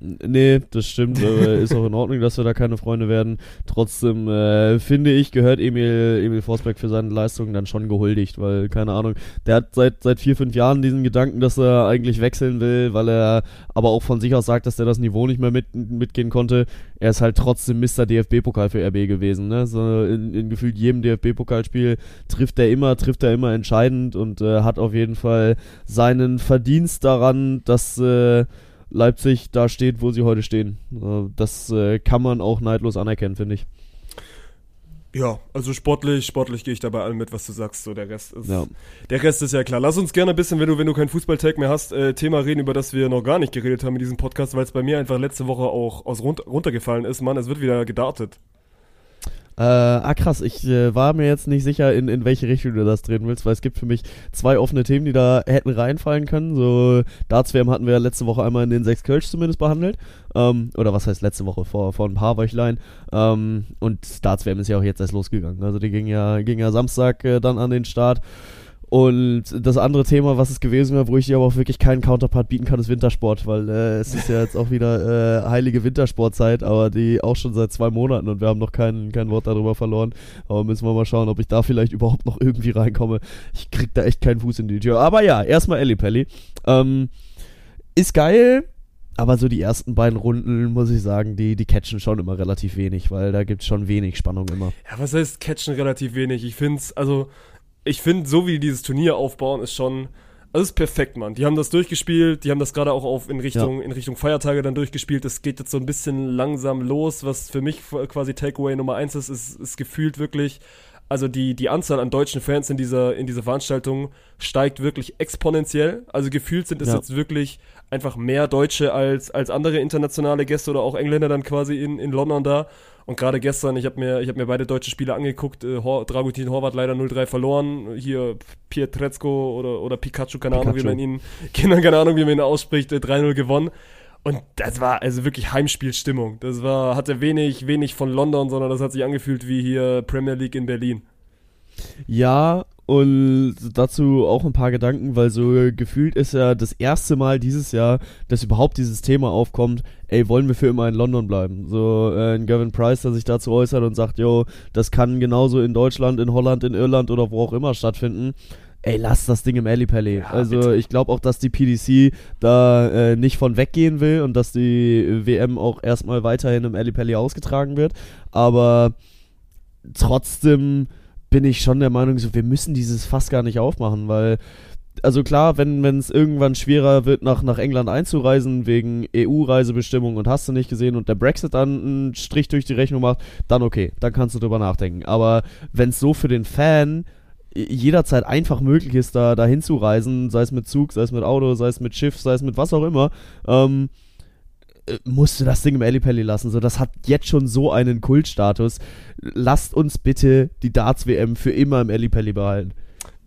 Nee, das stimmt. äh, ist auch in Ordnung, dass wir da keine Freunde werden. Trotzdem äh, finde ich, gehört Emil, Emil Forsberg für seine Leistungen dann schon gehuldigt, weil, keine Ahnung, der hat seit, seit vier, fünf Jahren diesen Gedanken, dass er eigentlich wechseln will, weil er aber auch von sich aus sagt, dass er das Niveau nicht mehr mit, mitgehen konnte. Er ist halt trotzdem Mr. DFB-Pokal für RB gewesen. Ne? So in, in gefühlt jedem DFB-Pokalspiel trifft er immer, trifft er immer entscheidend und äh, hat auf jeden Fall seinen Verdienst daran, dass äh, Leipzig da steht, wo sie heute stehen. Äh, Das äh, kann man auch neidlos anerkennen, finde ich. Ja, also sportlich, sportlich gehe ich dabei allem mit, was du sagst. So, der Rest ist, Ja. der Rest ist ja klar. Lass uns gerne ein bisschen, wenn du, wenn du keinen Fußballtag mehr hast, äh, Thema reden, über das wir noch gar nicht geredet haben in diesem Podcast, weil es bei mir einfach letzte Woche auch aus run runtergefallen ist. Mann, es wird wieder gedartet. Äh, ah krass, ich äh, war mir jetzt nicht sicher, in, in welche Richtung du das drehen willst, weil es gibt für mich zwei offene Themen, die da hätten reinfallen können. So Darts-WM hatten wir letzte Woche einmal in den sechs Kölsch zumindest behandelt. Ähm, oder was heißt letzte Woche? Vor, vor ein paar Wöchlein. Ähm, und Darts-WM ist ja auch jetzt erst losgegangen. Also die ging ja, ging ja Samstag äh, dann an den Start. Und das andere Thema, was es gewesen wäre, wo ich dir aber auch wirklich keinen Counterpart bieten kann, ist Wintersport, weil äh, es ist ja jetzt auch wieder äh, heilige Wintersportzeit, aber die auch schon seit zwei Monaten und wir haben noch kein, kein Wort darüber verloren. Aber müssen wir mal schauen, ob ich da vielleicht überhaupt noch irgendwie reinkomme. Ich krieg da echt keinen Fuß in die Tür. Aber ja, erstmal Ellie Pelli. Ähm, ist geil, aber so die ersten beiden Runden, muss ich sagen, die, die catchen schon immer relativ wenig, weil da gibt's schon wenig Spannung immer. Ja, was heißt catchen relativ wenig? Ich finde es, also, ich finde, so wie die dieses Turnier aufbauen, ist schon, also ist perfekt, Mann. Die haben das durchgespielt, die haben das gerade auch auf in Richtung, in Richtung Feiertage dann durchgespielt. Es geht jetzt so ein bisschen langsam los, was für mich quasi Takeaway Nummer eins ist, ist, ist gefühlt wirklich, also die, die Anzahl an deutschen Fans in dieser, in dieser Veranstaltung steigt wirklich exponentiell. Also gefühlt sind es Ja. jetzt wirklich einfach mehr Deutsche als, als andere internationale Gäste oder auch Engländer dann quasi in, in London da. Und gerade gestern, ich habe mir, ich hab mir beide deutsche Spiele angeguckt. Äh, Hor Dragutin Horvath leider 0-3 verloren. Hier Pietrezco oder, oder Pikachu, keine Ahnung, wie man ihn, keine, keine Ahnung, wie man ihn ausspricht, äh, 3-0 gewonnen. Und das war also wirklich Heimspielstimmung. Das war, hatte wenig, wenig von London, sondern das hat sich angefühlt wie hier Premier League in Berlin. Ja, und dazu auch ein paar Gedanken, weil so gefühlt ist ja das erste Mal dieses Jahr, dass überhaupt dieses Thema aufkommt, ey, wollen wir für immer in London bleiben? So äh, ein Gavin Price, der sich dazu äußert und sagt, yo, das kann genauso in Deutschland, in Holland, in Irland oder wo auch immer stattfinden. Ey, lass das Ding im Alley Pally. also bitte. ich glaube auch, dass die PDC da äh, nicht von weggehen will und dass die WM auch erstmal weiterhin im Alley Pally ausgetragen wird. Aber trotzdem bin ich schon der Meinung, so, wir müssen dieses Fass gar nicht aufmachen, weil, also klar, wenn es irgendwann schwerer wird, nach, nach England einzureisen, wegen EU-Reisebestimmungen und hast du nicht gesehen und der Brexit dann einen Strich durch die Rechnung macht, dann okay, dann kannst du drüber nachdenken. Aber wenn es so für den Fan jederzeit einfach möglich ist, da, da hinzureisen, sei es mit Zug, sei es mit Auto, sei es mit Schiff, sei es mit was auch immer, ähm, äh, musst du das Ding im Ellipelli lassen. So, das hat jetzt schon so einen Kultstatus. Lasst uns bitte die Darts-WM für immer im Ellipelli behalten.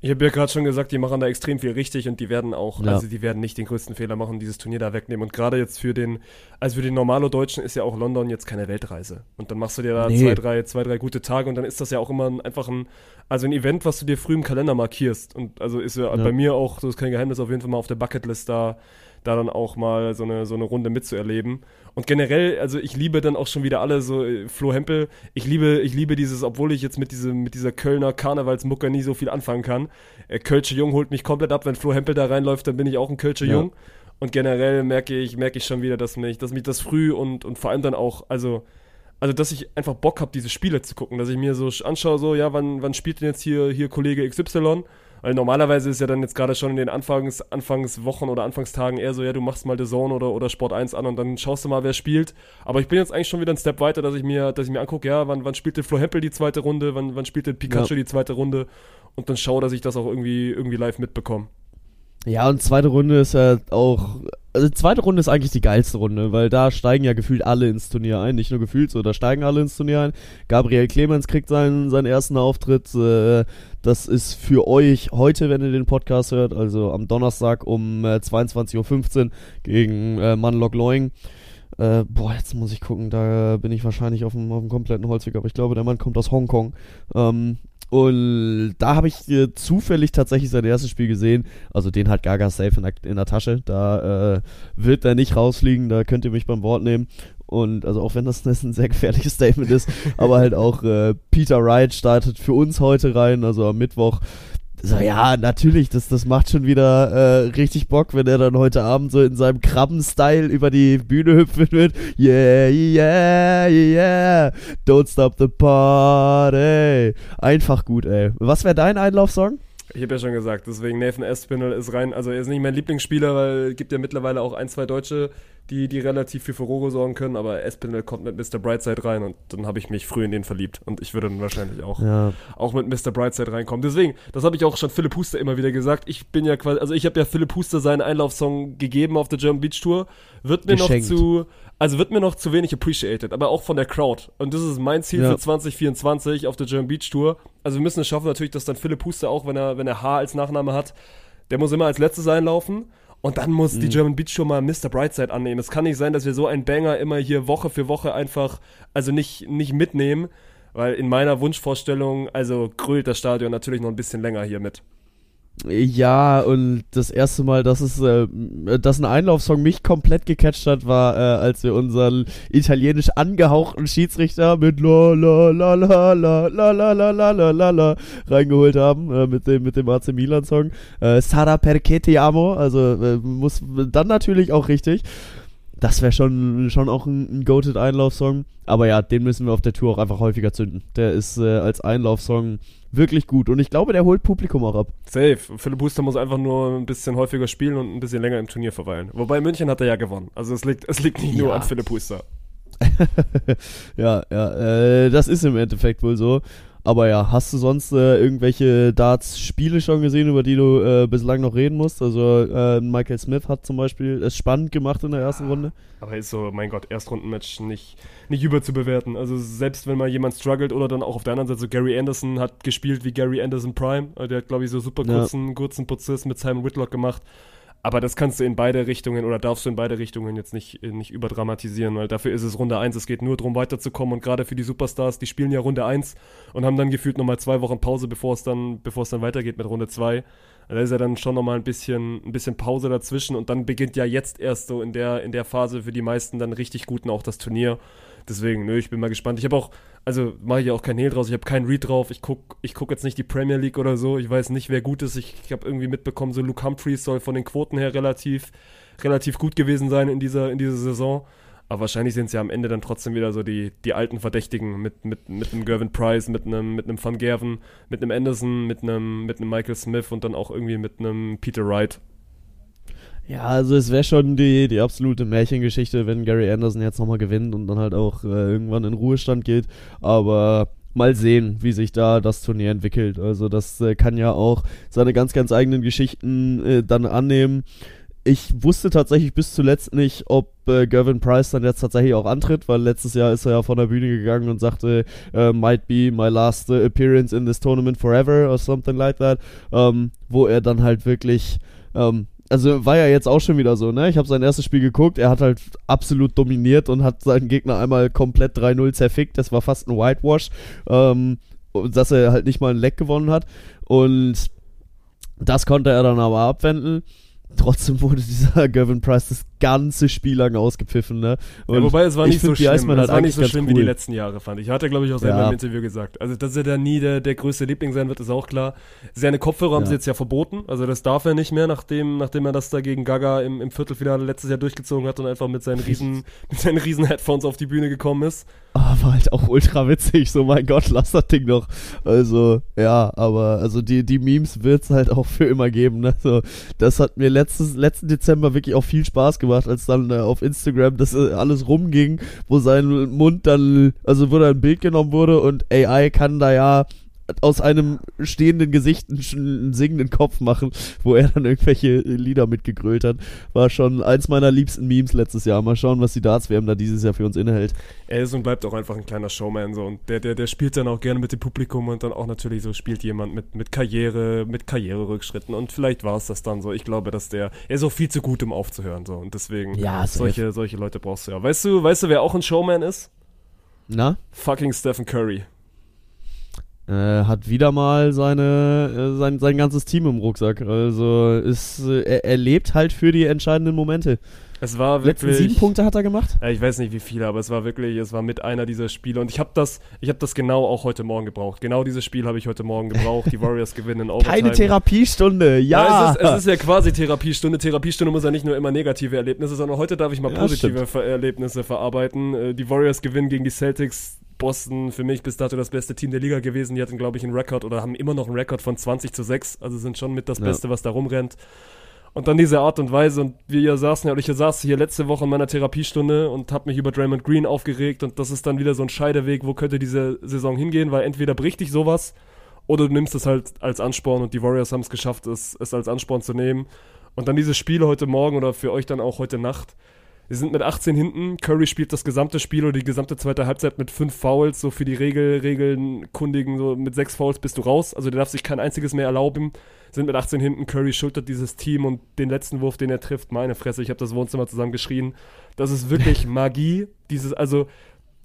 Ich habe ja gerade schon gesagt, die machen da extrem viel richtig und die werden auch, Ja. also die werden nicht den größten Fehler machen, dieses Turnier da wegnehmen. Und gerade jetzt für den, also für den Normalo-Deutschen ist ja auch London jetzt keine Weltreise. Und dann machst du dir da Nee. zwei, drei, zwei, drei gute Tage und dann ist das ja auch immer ein, einfach ein, also ein Event, was du dir früh im Kalender markierst. Und also ist ja, Ja. bei mir auch, so ist kein Geheimnis, auf jeden Fall mal auf der Bucketlist da, da dann auch mal so eine, so eine Runde mitzuerleben. Und generell, also ich liebe dann auch schon wieder alle so, äh, Flo Hempel, ich liebe, ich liebe dieses, obwohl ich jetzt mit, diesem, mit dieser Kölner Karnevalsmucke nie so viel anfangen kann. Äh, Kölsche Jung holt mich komplett ab, wenn Flo Hempel da reinläuft, dann bin ich auch ein Kölsche Ja. Jung. Und generell merke ich, merke ich schon wieder, dass mich, dass mich das früh und, und vor allem dann auch, also, also dass ich einfach Bock habe, diese Spiele zu gucken, dass ich mir so sch- anschaue, so, ja, wann, wann spielt denn jetzt hier, hier Kollege XY? Weil normalerweise ist ja dann jetzt gerade schon in den Anfangs, Anfangswochen oder Anfangstagen eher so, ja, du machst mal The Zone oder, oder Sport 1 an und dann schaust du mal, wer spielt. Aber ich bin jetzt eigentlich schon wieder einen Step weiter, dass ich mir, dass ich mir angucke, ja, wann, wann spielt der Flo Hempel die zweite Runde, wann, wann spielt der Pikachu Ja. die zweite Runde und dann schaue, dass ich das auch irgendwie, irgendwie live mitbekomme. Ja, und zweite Runde ist ja auch. Also zweite Runde ist eigentlich die geilste Runde, weil da steigen ja gefühlt alle ins Turnier ein. Nicht nur gefühlt so, da steigen alle ins Turnier ein. Gabriel Clemens kriegt seinen, seinen ersten Auftritt. Äh, das ist für euch heute, wenn ihr den Podcast hört, also am Donnerstag um äh, 22.15 Uhr gegen äh, Manlock Loing. Äh, boah, jetzt muss ich gucken, da bin ich wahrscheinlich auf dem, auf dem kompletten Holzweg, aber ich glaube, der Mann kommt aus Hongkong. Ähm, und da habe ich äh, zufällig tatsächlich sein erstes Spiel gesehen. Also den hat Gaga safe in der, in der Tasche. Da äh, wird er nicht rausfliegen, da könnt ihr mich beim Wort nehmen. Und also auch wenn das ein sehr gefährliches Statement ist, aber halt auch äh, Peter Wright startet für uns heute rein, also am Mittwoch. So, ja, natürlich, das, das macht schon wieder äh, richtig Bock, wenn er dann heute Abend so in seinem Krabben-Style über die Bühne hüpfen wird. Yeah, yeah, yeah, don't stop the party. Einfach gut, ey. Was wäre dein Einlaufsong? Ich habe ja schon gesagt, deswegen Nathan Espinel ist rein, also er ist nicht mein Lieblingsspieler, weil es gibt ja mittlerweile auch ein, zwei Deutsche, die, die relativ für Furore sorgen können, aber Espinel kommt mit Mr. Brightside rein und dann habe ich mich früh in den verliebt und ich würde dann wahrscheinlich auch, Ja. auch mit Mr. Brightside reinkommen. Deswegen, das habe ich auch schon Philipp Huster immer wieder gesagt, ich bin ja quasi, also ich habe ja Philipp Huster seinen Einlaufsong gegeben auf der German Beach Tour, wird mir Geschenkt. noch zu, also wird mir noch zu wenig appreciated, aber auch von der Crowd. Und das ist mein Ziel Ja. für 2024 auf der German Beach Tour. Also wir müssen es schaffen natürlich, dass dann Philipp Huster auch, wenn er, wenn er H als Nachname hat, der muss immer als letztes einlaufen. Und dann muss die German Beach Tour mal Mr. Brightside annehmen. Es kann nicht sein, dass wir so einen Banger immer hier Woche für Woche einfach, also nicht, nicht mitnehmen. Weil in meiner Wunschvorstellung, also grölt das Stadion natürlich noch ein bisschen länger hier mit. Ja, und das erste Mal, dass es, äh, dass ein Einlaufsong mich komplett gecatcht hat, war, äh, als wir unseren italienisch angehauchten Schiedsrichter mit la la la la la la la la la la la la reingeholt haben, äh, mit dem, mit dem AC Milan Song. Äh, Sara perché ti amo, also äh, muss dann natürlich auch richtig. Das wäre schon, schon auch ein, ein goated Einlaufsong. Aber ja, den müssen wir auf der Tour auch einfach häufiger zünden. Der ist äh, als Einlaufsong wirklich gut. Und ich glaube, der holt Publikum auch ab. Safe. Philipp Huster muss einfach nur ein bisschen häufiger spielen und ein bisschen länger im Turnier verweilen. Wobei München hat er ja gewonnen. Also es liegt, es liegt nicht nur Ja. an Philipp Huster. ja, ja, äh, das ist im Endeffekt wohl so. Aber ja, hast du sonst äh, irgendwelche Darts-Spiele schon gesehen, über die du äh, bislang noch reden musst? Also äh, Michael Smith hat zum Beispiel es spannend gemacht in der ersten Runde. Aber ist so, mein Gott, Erstrundenmatch nicht, nicht überzubewerten. Also selbst wenn mal jemand struggelt oder dann auch auf der anderen Seite so Gary Anderson hat gespielt wie Gary Anderson Prime. Äh, Der hat, glaube ich, so super Ja. kurzen, kurzen Prozess mit Simon Whitlock gemacht. Aber das kannst du in beide Richtungen oder darfst du in beide Richtungen jetzt nicht, äh, nicht überdramatisieren, weil dafür ist es Runde 1. Es geht nur darum, weiterzukommen und gerade für die Superstars, die spielen ja Runde 1 und haben dann gefühlt nochmal zwei Wochen Pause, bevor es dann, bevor es dann weitergeht mit Runde 2. Da ist ja dann schon nochmal ein bisschen, ein bisschen Pause dazwischen und dann beginnt ja jetzt erst so in der, in der Phase für die meisten dann richtig guten auch das Turnier. Deswegen, nö, ich bin mal gespannt. Ich habe auch, also mache ich ja auch kein Hehl draus, ich habe keinen Read drauf. Ich guck, ich guck jetzt nicht die Premier League oder so. Ich weiß nicht, wer gut ist. Ich, ich habe irgendwie mitbekommen, so Luke Humphreys soll von den Quoten her relativ, relativ gut gewesen sein in dieser, in dieser Saison. Aber wahrscheinlich sind es ja am Ende dann trotzdem wieder so die, die alten Verdächtigen mit, mit, mit einem Gervin Price, mit einem, mit einem Van Gerven, mit einem Anderson, mit einem, mit einem Michael Smith und dann auch irgendwie mit einem Peter Wright. Ja, also es wäre schon die, die absolute Märchengeschichte, wenn Gary Anderson jetzt nochmal gewinnt und dann halt auch äh, irgendwann in Ruhestand geht. Aber mal sehen, wie sich da das Turnier entwickelt. Also das äh, kann ja auch seine ganz, ganz eigenen Geschichten äh, dann annehmen. Ich wusste tatsächlich bis zuletzt nicht, ob äh, Gervin Price dann jetzt tatsächlich auch antritt, weil letztes Jahr ist er ja von der Bühne gegangen und sagte, äh, might be my last äh, appearance in this tournament forever or something like that, ähm, wo er dann halt wirklich, ähm, also war ja jetzt auch schon wieder so, ne? Ich habe sein erstes Spiel geguckt, er hat halt absolut dominiert und hat seinen Gegner einmal komplett 3-0 zerfickt, das war fast ein Whitewash, ähm, dass er halt nicht mal ein Leck gewonnen hat und das konnte er dann aber abwenden. Trotzdem wurde dieser Gavin Price das ganze Spiel lang ausgepfiffen, ne? Ja, wobei es war ich nicht so schlimm. Es halt war nicht so schlimm cool. wie die letzten Jahre, fand ich. Hat er, glaube ich, auch selber Ja. im Interview gesagt. Also, dass er da nie der, der größte Liebling sein wird, ist auch klar. Seine Kopfhörer haben Ja. sie jetzt ja verboten. Also, das darf er nicht mehr, nachdem, nachdem er das da gegen Gaga im, im Viertelfinale letztes Jahr durchgezogen hat und einfach mit seinen riesen, mit seinen riesen Headphones auf die Bühne gekommen ist. Ah, war halt auch ultra witzig, so mein Gott, lass das Ding doch. Also, ja, aber also die, die Memes wird's halt auch für immer geben. Ne? So, das hat mir letztes, letzten Dezember wirklich auch viel Spaß gemacht, als dann äh, auf Instagram das äh, alles rumging, wo sein Mund dann, also wo da ein Bild genommen wurde und AI kann da ja aus einem stehenden Gesicht einen, singenden Kopf machen, wo er dann irgendwelche Lieder mitgegrölt hat. War schon eins meiner liebsten Memes letztes Jahr. Mal schauen, was die Darts-WM da dieses Jahr für uns innehält. Er ist und bleibt auch einfach ein kleiner Showman so und der, der, der spielt dann auch gerne mit dem Publikum und dann auch natürlich so spielt jemand mit, mit Karriere, mit Karriererückschritten und vielleicht war es das dann so. Ich glaube, dass der, er ist auch viel zu gut, um aufzuhören so und deswegen Ja, solche, solche Leute brauchst du ja. Weißt du, weißt du, wer auch ein Showman ist? Na? Fucking Stephen Curry. Äh, hat wieder mal seine, äh, sein, sein ganzes Team im Rucksack. Also ist, äh, er, er lebt halt für die entscheidenden Momente. Es war Letzten wirklich. sieben Punkte hat er gemacht. Ja, ich weiß nicht wie viele, aber es war wirklich, es war mit einer dieser Spiele und ich habe das, ich habe das genau auch heute Morgen gebraucht. Genau dieses Spiel habe ich heute Morgen gebraucht. Die Warriors gewinnen in Overtime. Keine Therapiestunde, ja. Ja, es, ist, es ist ja quasi Therapiestunde. Therapiestunde muss ja nicht nur immer negative Erlebnisse, sondern heute darf ich mal Ja, positive stimmt. Erlebnisse verarbeiten. Äh, Die Warriors gewinnen gegen die Celtics. Boston für mich bis dato das beste Team der Liga gewesen. Die hatten, glaube ich, einen Rekord oder haben immer noch einen Rekord von 20 zu 6. Also sind schon mit das Ja. Beste, was da rumrennt. Und dann diese Art und Weise und wir saßen ja, oder ich saß hier letzte Woche in meiner Therapiestunde und habe mich über Draymond Green aufgeregt und das ist dann wieder so ein Scheideweg, wo könnte diese Saison hingehen, weil entweder bricht dich sowas oder du nimmst es halt als Ansporn und die Warriors haben es geschafft, es, es als Ansporn zu nehmen. Und dann dieses Spiel heute Morgen oder für euch dann auch heute Nacht. Wir sind mit 18 hinten. Curry spielt das gesamte Spiel oder die gesamte zweite Halbzeit mit fünf Fouls. So für die Regel, Regeln kundigen, so mit sechs Fouls bist du raus. Also der darf sich kein einziges mehr erlauben. Sind mit 18 hinten. Curry schultert dieses Team und den letzten Wurf, den er trifft, meine Fresse, ich habe das Wohnzimmer zusammen geschrien. Das ist wirklich Magie. Dieses, also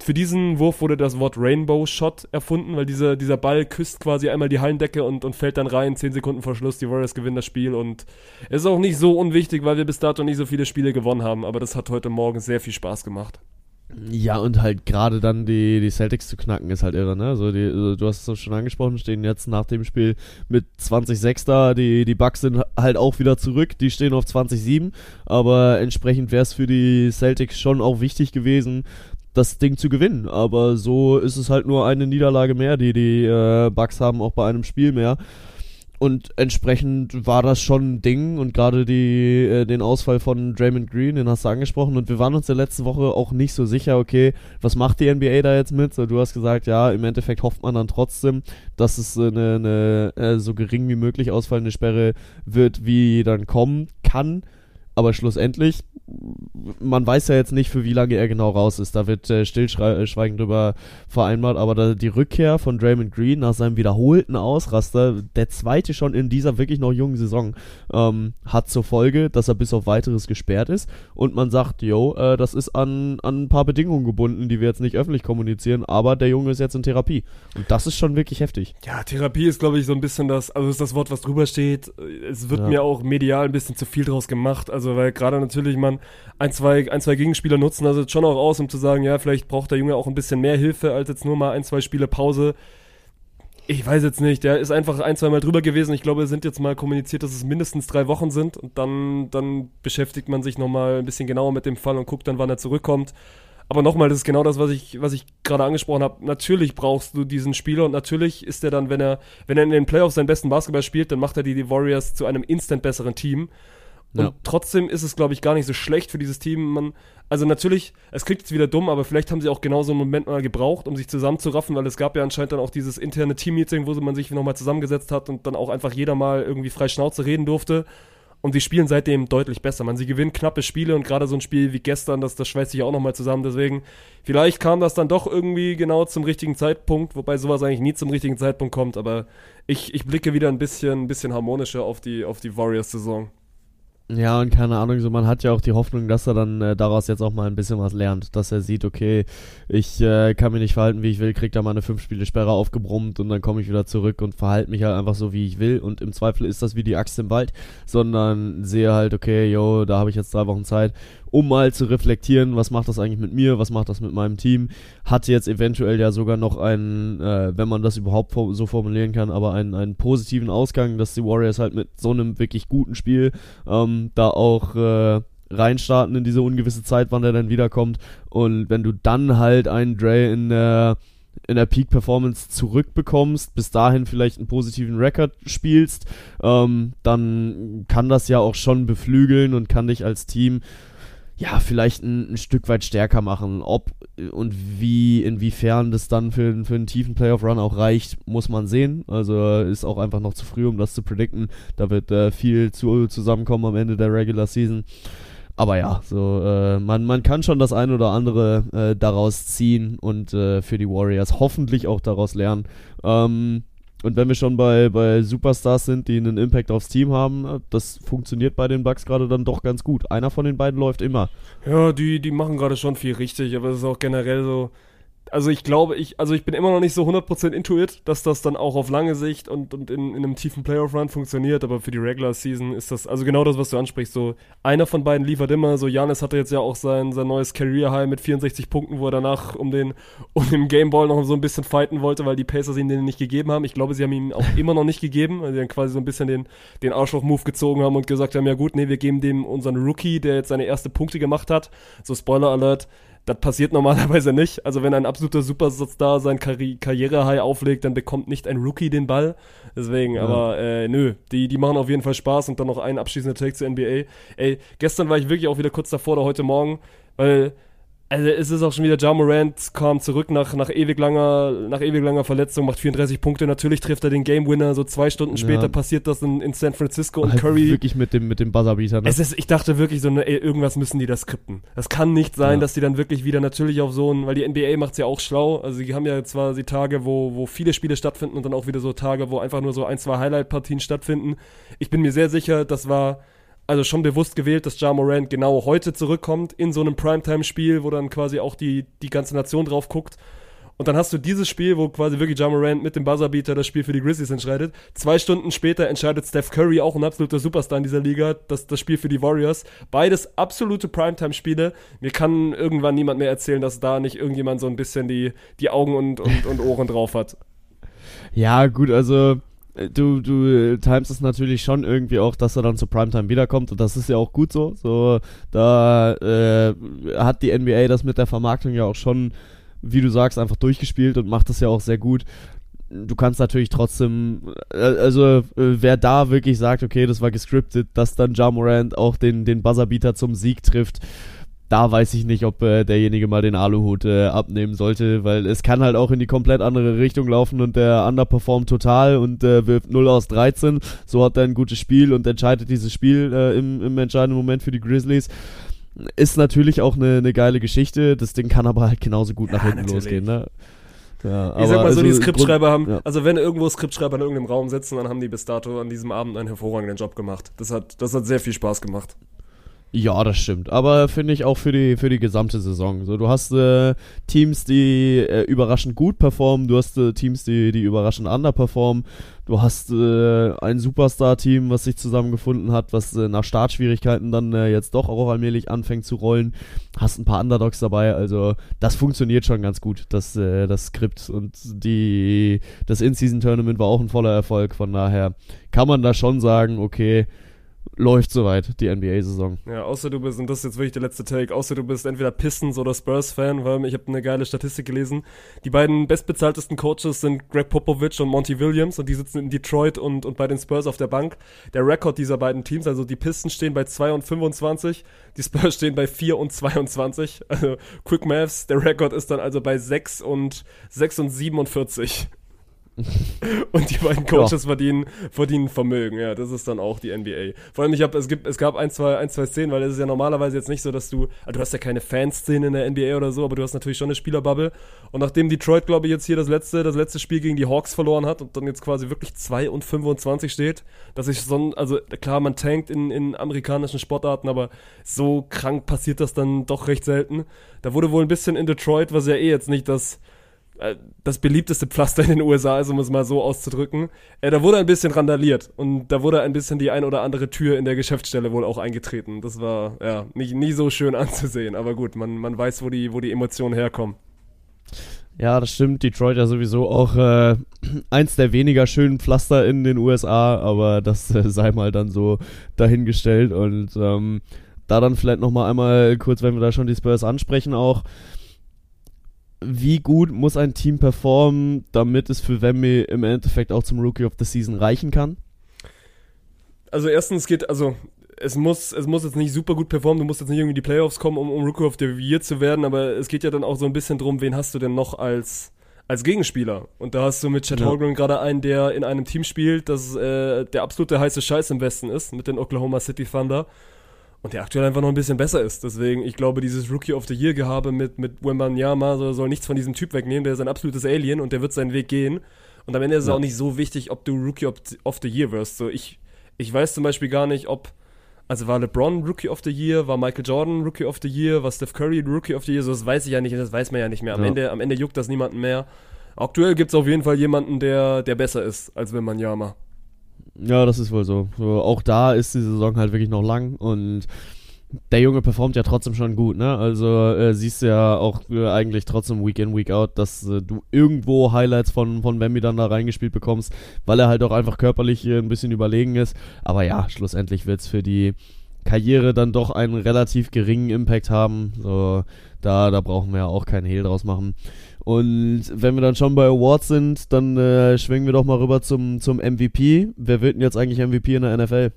für diesen Wurf wurde das Wort Rainbow Shot erfunden, weil dieser, dieser Ball küsst quasi einmal die Hallendecke und, und fällt dann rein, 10 Sekunden vor Schluss, die Warriors gewinnen das Spiel und es ist auch nicht so unwichtig, weil wir bis dato nicht so viele Spiele gewonnen haben, aber das hat heute Morgen sehr viel Spaß gemacht. Ja, und halt gerade dann die, die Celtics zu knacken ist halt irre, ne? Also, die, also du hast es schon angesprochen, stehen jetzt nach dem Spiel mit 20-6 da. Die, die Bucks sind halt auch wieder zurück, die stehen auf 20-7. Aber entsprechend wäre es für die Celtics schon auch wichtig gewesen, das Ding zu gewinnen. Aber so ist es halt nur eine Niederlage mehr, die die äh, Bucks haben, auch bei einem Spiel mehr. Und entsprechend war das schon ein Ding und gerade die äh, den Ausfall von Draymond Green, den hast du angesprochen und wir waren uns ja letzte Woche auch nicht so sicher, okay, was macht die NBA da jetzt mit? So, du hast gesagt, ja, im Endeffekt hofft man dann trotzdem, dass es äh, eine, eine äh, so gering wie möglich ausfallende Sperre wird, wie dann kommen kann. Aber schlussendlich, man weiß ja jetzt nicht, für wie lange er genau raus ist. Da wird äh, Stillschweigen drüber vereinbart. Aber da, die Rückkehr von Draymond Green nach seinem wiederholten Ausraster, der zweite schon in dieser wirklich noch jungen Saison, ähm, hat zur Folge, dass er bis auf weiteres gesperrt ist. Und man sagt, yo, äh, das ist an, an ein paar Bedingungen gebunden, die wir jetzt nicht öffentlich kommunizieren. Aber der Junge ist jetzt in Therapie. Und das ist schon wirklich heftig. Ja, Therapie ist, glaube ich, so ein bisschen das, also ist das Wort, was drüber steht. Es wird Ja. mir auch medial ein bisschen zu viel draus gemacht. Also, weil gerade natürlich man ein, zwei, ein, zwei Gegenspieler nutzen, also jetzt schon auch aus, um zu sagen, ja, vielleicht braucht der Junge auch ein bisschen mehr Hilfe als jetzt nur mal ein, zwei Spiele Pause. Ich weiß jetzt nicht, der ist einfach ein, zwei Mal drüber gewesen. Ich glaube, es sind jetzt mal kommuniziert, dass es mindestens drei Wochen sind und dann, dann beschäftigt man sich nochmal ein bisschen genauer mit dem Fall und guckt dann, wann er zurückkommt. Aber nochmal, das ist genau das, was ich, was ich gerade angesprochen habe. Natürlich brauchst du diesen Spieler und natürlich ist er dann, wenn er, wenn er in den Playoffs seinen besten Basketball spielt, dann macht er die, die Warriors zu einem instant besseren Team. Und Ja. trotzdem ist es, glaube ich, gar nicht so schlecht für dieses Team. Man, also natürlich, es klingt jetzt wieder dumm, aber vielleicht haben sie auch genau so einen Moment mal gebraucht, um sich zusammenzuraffen, weil es gab ja anscheinend dann auch dieses interne Team-Meeting, wo man sich nochmal zusammengesetzt hat und dann auch einfach jeder mal irgendwie frei Schnauze reden durfte. Und sie spielen seitdem deutlich besser. Man, sie gewinnen knappe Spiele und gerade so ein Spiel wie gestern, das, das schweißt sich auch nochmal zusammen. Deswegen, vielleicht kam das dann doch irgendwie genau zum richtigen Zeitpunkt, wobei sowas eigentlich nie zum richtigen Zeitpunkt kommt. Aber ich, ich blicke wieder ein bisschen, ein bisschen harmonischer auf die, auf die Warriors-Saison. Ja, und keine Ahnung, so man hat ja auch die Hoffnung, dass er dann äh, daraus jetzt auch mal ein bisschen was lernt, dass er sieht, okay, ich äh, kann mich nicht verhalten, wie ich will, krieg da mal eine fünf Spiele Sperre aufgebrummt und dann komme ich wieder zurück und verhalte mich halt einfach so, wie ich will. Und im Zweifel ist das wie die Axt im Wald, sondern sehe halt, okay, yo, da habe ich jetzt drei Wochen Zeit, um mal zu reflektieren, was macht das eigentlich mit mir, was macht das mit meinem Team, hatte jetzt eventuell ja sogar noch einen, äh, wenn man das überhaupt so formulieren kann, aber einen, einen positiven Ausgang, dass die Warriors halt mit so einem wirklich guten Spiel ähm, da auch äh, reinstarten in diese ungewisse Zeit, wann der dann wiederkommt. Und wenn du dann halt einen Dre in der in der Peak-Performance zurückbekommst, bis dahin vielleicht einen positiven Rekord spielst, ähm, dann kann das ja auch schon beflügeln und kann dich als Team ja, vielleicht ein, ein, Stück weit stärker machen. Ob und wie, inwiefern das dann für, für einen tiefen Playoff-Run auch reicht, muss man sehen. Also ist auch einfach noch zu früh, um das zu predikten. Da wird äh, viel zu, zusammenkommen am Ende der Regular Season. Aber ja, so äh, man, man kann schon das ein oder andere äh, daraus ziehen und äh, für die Warriors hoffentlich auch daraus lernen. Ähm, und wenn wir schon bei, bei Superstars sind, die einen Impact aufs Team haben, das funktioniert bei den Bucks gerade dann doch ganz gut. Einer von den beiden läuft immer. Ja, die, die machen gerade schon viel richtig, aber es ist auch generell so, also ich glaube, ich, also ich bin immer noch nicht so 100% intuit, dass das dann auch auf lange Sicht und, und in, in einem tiefen Playoff-Run funktioniert, aber für die Regular Season ist das, also genau das, was du ansprichst, so einer von beiden liefert immer, so Janis hatte jetzt ja auch sein, sein neues Career-High mit 64 Punkten, wo er danach um den, um den Gameball noch so ein bisschen fighten wollte, weil die Pacers ihn den nicht gegeben haben. Ich glaube, sie haben ihn auch immer noch nicht gegeben, also sie haben quasi so ein bisschen den, den Arschloch-Move gezogen haben und gesagt haben, ja gut, nee, wir geben dem unseren Rookie, der jetzt seine erste Punkte gemacht hat, so Spoiler-Alert, das passiert normalerweise nicht. Also wenn ein absoluter Superstar sein Karri Karriere-High auflegt, dann bekommt nicht ein Rookie den Ball. Deswegen, ja. aber äh, nö, die, die machen auf jeden Fall Spaß und dann noch ein abschließender Take zur NBA. Ey, gestern war ich wirklich auch wieder kurz davor oder heute Morgen, weil also es ist auch schon wieder Ja Morant kam zurück nach, nach ewig langer nach ewig langer Verletzung, macht 34 Punkte. Natürlich trifft er den Game Winner. So zwei Stunden später ja. passiert das in, in San Francisco und halt Curry. Wirklich mit dem mit dem Buzzerbeater. Ne? Es ist, ich dachte wirklich so, ne, ey, irgendwas müssen die da skripten. Das kann nicht sein, ja. dass die dann wirklich wieder natürlich auf so ein, weil die NBA macht's ja auch schlau. Also die haben ja zwar die Tage, wo wo viele Spiele stattfinden und dann auch wieder so Tage, wo einfach nur so ein zwei Highlight-Partien stattfinden. Ich bin mir sehr sicher, das war also schon bewusst gewählt, dass Ja Morant genau heute zurückkommt in so einem Primetime-Spiel, wo dann quasi auch die, die ganze Nation drauf guckt. Und dann hast du dieses Spiel, wo quasi wirklich Ja Morant mit dem Buzzerbeater das Spiel für die Grizzlies entscheidet. Zwei Stunden später entscheidet Steph Curry, auch ein absoluter Superstar in dieser Liga, das, das Spiel für die Warriors. Beides absolute Primetime-Spiele. Mir kann irgendwann niemand mehr erzählen, dass da nicht irgendjemand so ein bisschen die, die Augen und, und, und Ohren drauf hat. Ja, gut, also du, du timest es natürlich schon irgendwie auch, dass er dann zu Primetime wiederkommt und das ist ja auch gut so. So, da äh, hat die NBA das mit der Vermarktung ja auch schon, wie du sagst, einfach durchgespielt und macht das ja auch sehr gut. Du kannst natürlich trotzdem, äh, also äh, wer da wirklich sagt, okay, das war gescriptet, dass dann Ja Morant auch den, den Buzzerbeater zum Sieg trifft, da weiß ich nicht, ob äh, derjenige mal den Aluhut äh, abnehmen sollte, weil es kann halt auch in die komplett andere Richtung laufen und der underperformt total und äh, wirft 0 aus 13. So hat er ein gutes Spiel und entscheidet dieses Spiel äh, im, im entscheidenden Moment für die Grizzlies. Ist natürlich auch eine, eine geile Geschichte, das Ding kann aber halt genauso gut nach hinten natürlich. losgehen, ne? Ja, ich sag mal so, also, die Skriptschreiber haben, ja. also wenn irgendwo Skriptschreiber in irgendeinem Raum sitzen, dann haben die bis dato an diesem Abend einen hervorragenden Job gemacht. Das hat, das hat sehr viel Spaß gemacht. Ja, das stimmt. Aber finde ich auch für die, für die gesamte Saison. So, du hast äh, Teams, die äh, überraschend gut performen, du hast äh, Teams, die, die überraschend underperformen, du hast äh, ein Superstar-Team, was sich zusammengefunden hat, was äh, nach Startschwierigkeiten dann äh, jetzt doch auch allmählich anfängt zu rollen. Hast ein paar Underdogs dabei, also das funktioniert schon ganz gut, das, das Skript. Und die, das In-Season-Tournament war auch ein voller Erfolg, von daher kann man da schon sagen, okay, läuft soweit, die NBA-Saison. Ja, außer du bist, und das ist jetzt wirklich der letzte Take, außer du bist entweder Pistons oder Spurs-Fan, weil ich habe eine geile Statistik gelesen. Die beiden bestbezahltesten Coaches sind Greg Popovich und Monty Williams und die sitzen in Detroit und, und bei den Spurs auf der Bank. Der Rekord dieser beiden Teams, also die Pistons stehen bei 2 und 25, die Spurs stehen bei 4 und 22. Also Quick Maths, der Rekord ist dann also bei 6 und 6 und 47. Und die beiden Coaches verdienen, verdienen Vermögen, ja, das ist dann auch die NBA. Vor allem, ich habe, es gibt, es gab ein, zwei, ein, zwei Szenen, weil es ist ja normalerweise jetzt nicht so, dass du, also du hast ja keine Fanszene in der NBA oder so, aber du hast natürlich schon eine Spielerbubble. Und nachdem Detroit, glaube ich, jetzt hier das letzte, das letzte Spiel gegen die Hawks verloren hat und dann jetzt quasi wirklich 2 und 25 steht, dass ich so, also klar, man tankt in, in amerikanischen Sportarten, aber so krank passiert das dann doch recht selten. Da wurde wohl ein bisschen in Detroit, was ja eh jetzt nicht das, das beliebteste Pflaster in den USA ist, um es mal so auszudrücken. Äh, da wurde ein bisschen randaliert und da wurde ein bisschen die ein oder andere Tür in der Geschäftsstelle wohl auch eingetreten. Das war ja nicht, nie so schön anzusehen, aber gut, man, man weiß, wo die, wo die Emotionen herkommen. Ja, das stimmt. Detroit ja sowieso auch äh, eins der weniger schönen Pflaster in den USA, aber das äh, sei mal dann so dahingestellt. Und ähm, da dann vielleicht nochmal einmal kurz, wenn wir da schon die Spurs ansprechen, auch wie gut muss ein Team performen, damit es für Wemby im Endeffekt auch zum Rookie of the Season reichen kann? Also erstens geht, also es muss, es muss jetzt nicht super gut performen, du musst jetzt nicht irgendwie in die Playoffs kommen, um, um Rookie of the Year zu werden, aber es geht ja dann auch so ein bisschen drum, wen hast du denn noch als, als Gegenspieler? Und da hast du mit Chad Ja. Holmgren gerade einen, der in einem Team spielt, das äh, der absolute heiße Scheiß im Westen ist, mit den Oklahoma City Thunder. Und der aktuell einfach noch ein bisschen besser ist. Deswegen, ich glaube, dieses Rookie of the Year Gehabe mit, mit Wembanyama soll, soll nichts von diesem Typ wegnehmen. Der ist ein absolutes Alien und der wird seinen Weg gehen. Und am Ende ist es Ja. auch nicht so wichtig, ob du Rookie of, of the Year wirst. So, ich, ich weiß zum Beispiel gar nicht, ob, also war LeBron Rookie of the Year, war Michael Jordan Rookie of the Year, war Steph Curry Rookie of the Year, so das weiß ich ja nicht, das weiß man ja nicht mehr. Am, Ja. Ende, am Ende juckt das niemanden mehr. Aktuell gibt es auf jeden Fall jemanden, der, der besser ist als Wembanyama. Ja, das ist wohl so. Auch da ist die Saison halt wirklich noch lang und der Junge performt ja trotzdem schon gut, ne? Also äh, siehst du ja auch äh, eigentlich trotzdem Week in, Week out, dass äh, du irgendwo Highlights von, von Bambi dann da reingespielt bekommst, weil er halt auch einfach körperlich äh, ein bisschen überlegen ist. Aber ja, schlussendlich wird's für die Karriere dann doch einen relativ geringen Impact haben. So, da, da brauchen wir ja auch keinen Hehl draus machen. Und wenn wir dann schon bei Awards sind, dann äh, schwingen wir doch mal rüber zum, zum MVP. Wer wird denn jetzt eigentlich MVP in der NFL?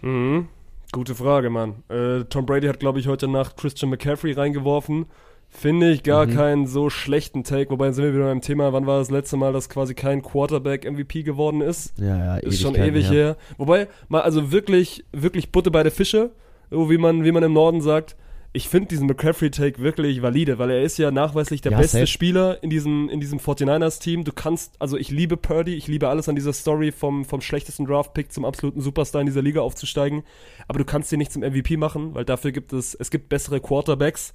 Mhm. Gute Frage, Mann. Äh, Tom Brady hat, glaube ich, heute Nacht Christian McCaffrey reingeworfen. Finde ich gar Mhm. keinen so schlechten Take. Wobei sind wir wieder beim Thema, wann war das letzte Mal, dass quasi kein Quarterback MVP geworden ist? Ja, ja, Ist schon ewig her. Wobei, mal also wirklich, wirklich Butte bei der Fische, so wie man, wie man im Norden sagt. Ich finde diesen McCaffrey-Take wirklich valide, weil er ist ja nachweislich der Ja, beste safe. Spieler in diesem, in diesem 49ers-Team. Du kannst, also ich liebe Purdy, ich liebe alles an dieser Story, vom, vom schlechtesten Draft-Pick zum absoluten Superstar in dieser Liga aufzusteigen. Aber du kannst ihn nicht zum MVP machen, weil dafür gibt es, es gibt bessere Quarterbacks.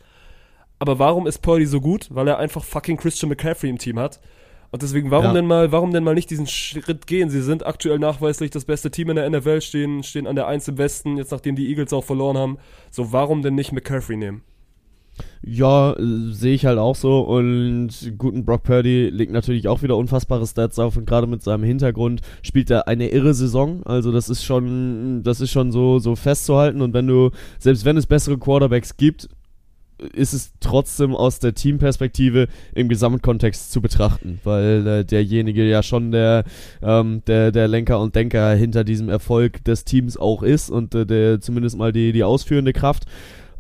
Aber warum ist Purdy so gut? Weil er einfach fucking Christian McCaffrey im Team hat. Und deswegen, warum Ja. denn mal, warum denn mal nicht diesen Schritt gehen? Sie sind aktuell nachweislich das beste Team in der NFL, stehen, stehen an der 1 im Westen, jetzt nachdem die Eagles auch verloren haben. So, warum denn nicht McCaffrey nehmen? Ja, sehe ich halt auch so. Und guten Brock Purdy legt natürlich auch wieder unfassbare Stats auf und gerade mit seinem Hintergrund spielt er eine irre Saison. Also das ist schon, das ist schon so, so festzuhalten. Und wenn du, selbst wenn es bessere Quarterbacks gibt, ist es trotzdem aus der Teamperspektive im Gesamtkontext zu betrachten, weil äh, derjenige ja schon der, ähm, der, der Lenker und Denker hinter diesem Erfolg des Teams auch ist und äh, der zumindest mal die, die ausführende Kraft.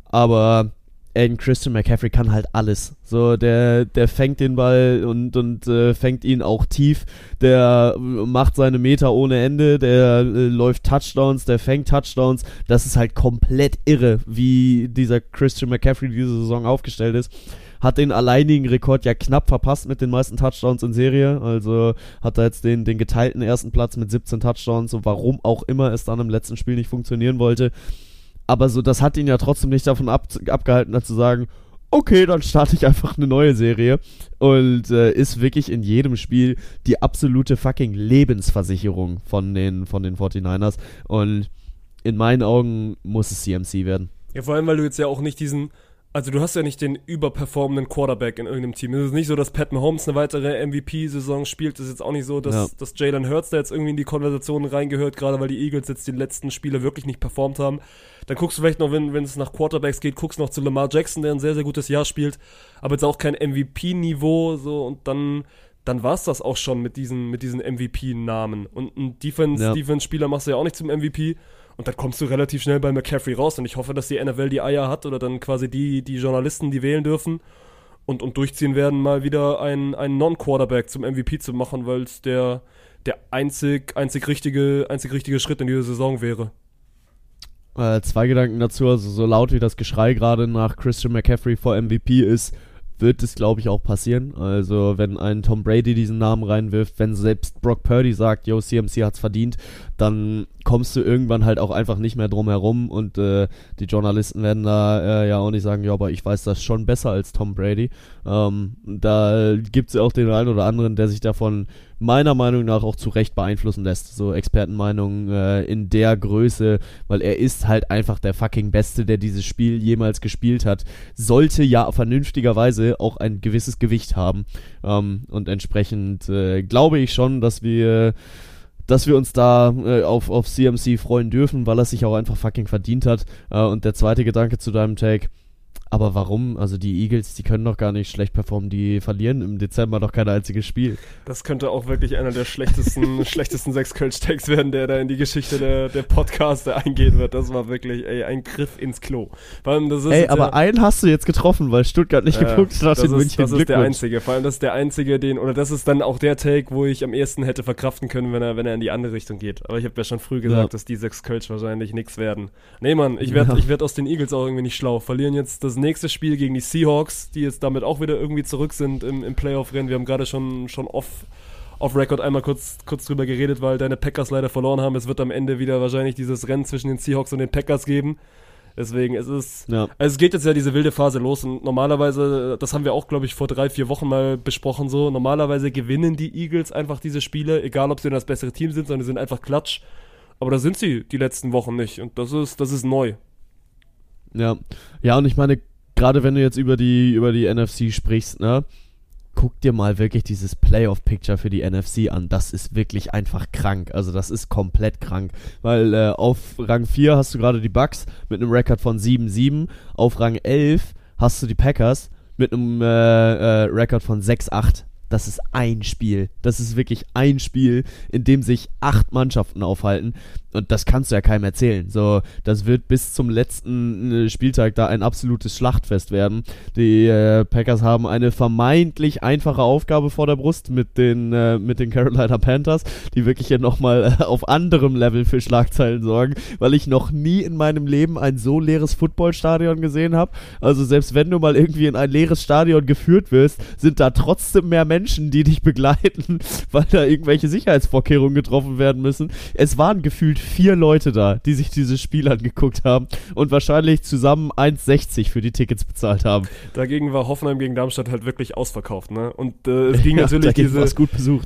Aber Aiden Christian McCaffrey kann halt alles. So, der, der fängt den Ball und, und äh, fängt ihn auch tief. Der äh, macht seine Meter ohne Ende. Der äh, läuft Touchdowns, der fängt Touchdowns. Das ist halt komplett irre, wie dieser Christian McCaffrey diese Saison aufgestellt ist. Hat den alleinigen Rekord ja knapp verpasst mit den meisten Touchdowns in Serie. Also hat er jetzt den, den geteilten ersten Platz mit 17 Touchdowns. So warum auch immer es dann im letzten Spiel nicht funktionieren wollte. Aber so, das hat ihn ja trotzdem nicht davon ab, abgehalten, da zu sagen, okay, dann starte ich einfach eine neue Serie. Und äh, ist wirklich in jedem Spiel die absolute fucking Lebensversicherung von den, von den 49ers. Und in meinen Augen muss es CMC werden. Ja, vor allem, weil du jetzt ja auch nicht diesen, also du hast ja nicht den überperformenden Quarterback in irgendeinem Team. Es ist nicht so, dass Pat Mahomes eine weitere MVP-Saison spielt. Es ist jetzt auch nicht so, dass, Ja. dass Jalen Hurts da jetzt irgendwie in die Konversation reingehört, gerade weil die Eagles jetzt die letzten Spiele wirklich nicht performt haben. Dann guckst du vielleicht noch, wenn, wenn es nach Quarterbacks geht, guckst noch zu Lamar Jackson, der ein sehr, sehr gutes Jahr spielt, aber jetzt auch kein MVP-Niveau, so, und dann, dann war es das auch schon mit diesen, mit diesen MVP-Namen. Und ein Defense, Ja. Defense-Spieler machst du ja auch nicht zum MVP. Und dann kommst du relativ schnell bei McCaffrey raus. Und ich hoffe, dass die NFL die Eier hat oder dann quasi die, die Journalisten, die wählen dürfen. und, und durchziehen werden, mal wieder einen, einen Non-Quarterback zum MVP zu machen, weil es der, der einzig, einzig, richtige, einzig richtige Schritt in dieser Saison wäre. Äh, zwei Gedanken dazu, also so laut wie das Geschrei gerade nach Christian McCaffrey vor MVP ist, wird es, glaube ich, auch passieren. Also, wenn ein Tom Brady diesen Namen reinwirft, wenn selbst Brock Purdy sagt, yo, CMC hat's verdient, dann kommst du irgendwann halt auch einfach nicht mehr drum herum und äh, die Journalisten werden da äh, ja auch nicht sagen, ja, aber ich weiß das schon besser als Tom Brady. Ähm, da gibt's ja auch den einen oder anderen, der sich davon meiner Meinung nach auch zu Recht beeinflussen lässt. So Expertenmeinungen äh, in der Größe, weil er ist halt einfach der fucking Beste, der dieses Spiel jemals gespielt hat. Sollte ja vernünftigerweise auch ein gewisses Gewicht haben. Ähm, und entsprechend äh, glaube ich schon, dass wir dass wir uns da äh, auf, auf CMC freuen dürfen, weil er sich auch einfach fucking verdient hat. Äh, und der zweite Gedanke zu deinem Take, aber warum? Also die Eagles, die können doch gar nicht schlecht performen. Die verlieren im Dezember doch kein einziges Spiel. Das könnte auch wirklich einer der schlechtesten, schlechtesten sechs Kölsch-Tags werden, der da in die Geschichte der, der Podcaster eingehen wird. Das war wirklich ey, ein Griff ins Klo. Vor allem, das ist ey, aber ja, einen hast du jetzt getroffen, weil Stuttgart nicht äh, gepunktet hat in München. Das ist der einzige. Vor allem, das ist der einzige, den, oder das ist dann auch der Take, wo ich am ehesten hätte verkraften können, wenn er, wenn er in die andere Richtung geht. Aber ich habe ja schon früh gesagt, ja. dass die sechs Kölsch wahrscheinlich nichts werden. Nee, Mann, ich werde ja. ich werd aus den Eagles auch irgendwie nicht schlau. Verlieren jetzt das nächste Spiel gegen die Seahawks, die jetzt damit auch wieder irgendwie zurück sind im, im Playoff-Rennen. Wir haben gerade schon, schon off, off Record einmal kurz, kurz drüber geredet, weil deine Packers leider verloren haben. Es wird am Ende wieder wahrscheinlich dieses Rennen zwischen den Seahawks und den Packers geben. Deswegen, es ist, ja. also es geht jetzt ja diese wilde Phase los und normalerweise, das haben wir auch, glaube ich, vor drei, vier Wochen mal besprochen so, normalerweise gewinnen die Eagles einfach diese Spiele, egal ob sie das bessere Team sind, sondern sie sind einfach Klatsch. Aber da sind sie die letzten Wochen nicht und das ist, das ist neu. Ja, ja, und ich meine, gerade wenn du jetzt über die, über die NFC sprichst, ne? Guck dir mal wirklich dieses Playoff-Picture für die NFC an. Das ist wirklich einfach krank. Also das ist komplett krank. Weil äh, auf Rang 4 hast du gerade die Bucks mit einem Rekord von 7-7. Auf Rang 11 hast du die Packers mit einem äh, äh, Rekord von 6-8 das ist ein Spiel. Das ist wirklich ein Spiel, in dem sich acht Mannschaften aufhalten. Und das kannst du ja keinem erzählen. So, das wird bis zum letzten äh, Spieltag da ein absolutes Schlachtfest werden. Die äh, Packers haben eine vermeintlich einfache Aufgabe vor der Brust mit den, äh, mit den Carolina Panthers, die wirklich hier nochmal äh, auf anderem Level für Schlagzeilen sorgen, weil ich noch nie in meinem Leben ein so leeres Footballstadion gesehen habe. Also selbst wenn du mal irgendwie in ein leeres Stadion geführt wirst, sind da trotzdem mehr Menschen, die dich begleiten, weil da irgendwelche Sicherheitsvorkehrungen getroffen werden müssen. Es waren gefühlt vier Leute da, die sich dieses Spiel angeguckt haben und wahrscheinlich zusammen 1,60 für die Tickets bezahlt haben. Dagegen war Hoffenheim gegen Darmstadt halt wirklich ausverkauft, ne? Und äh, es ging ja, natürlich diese,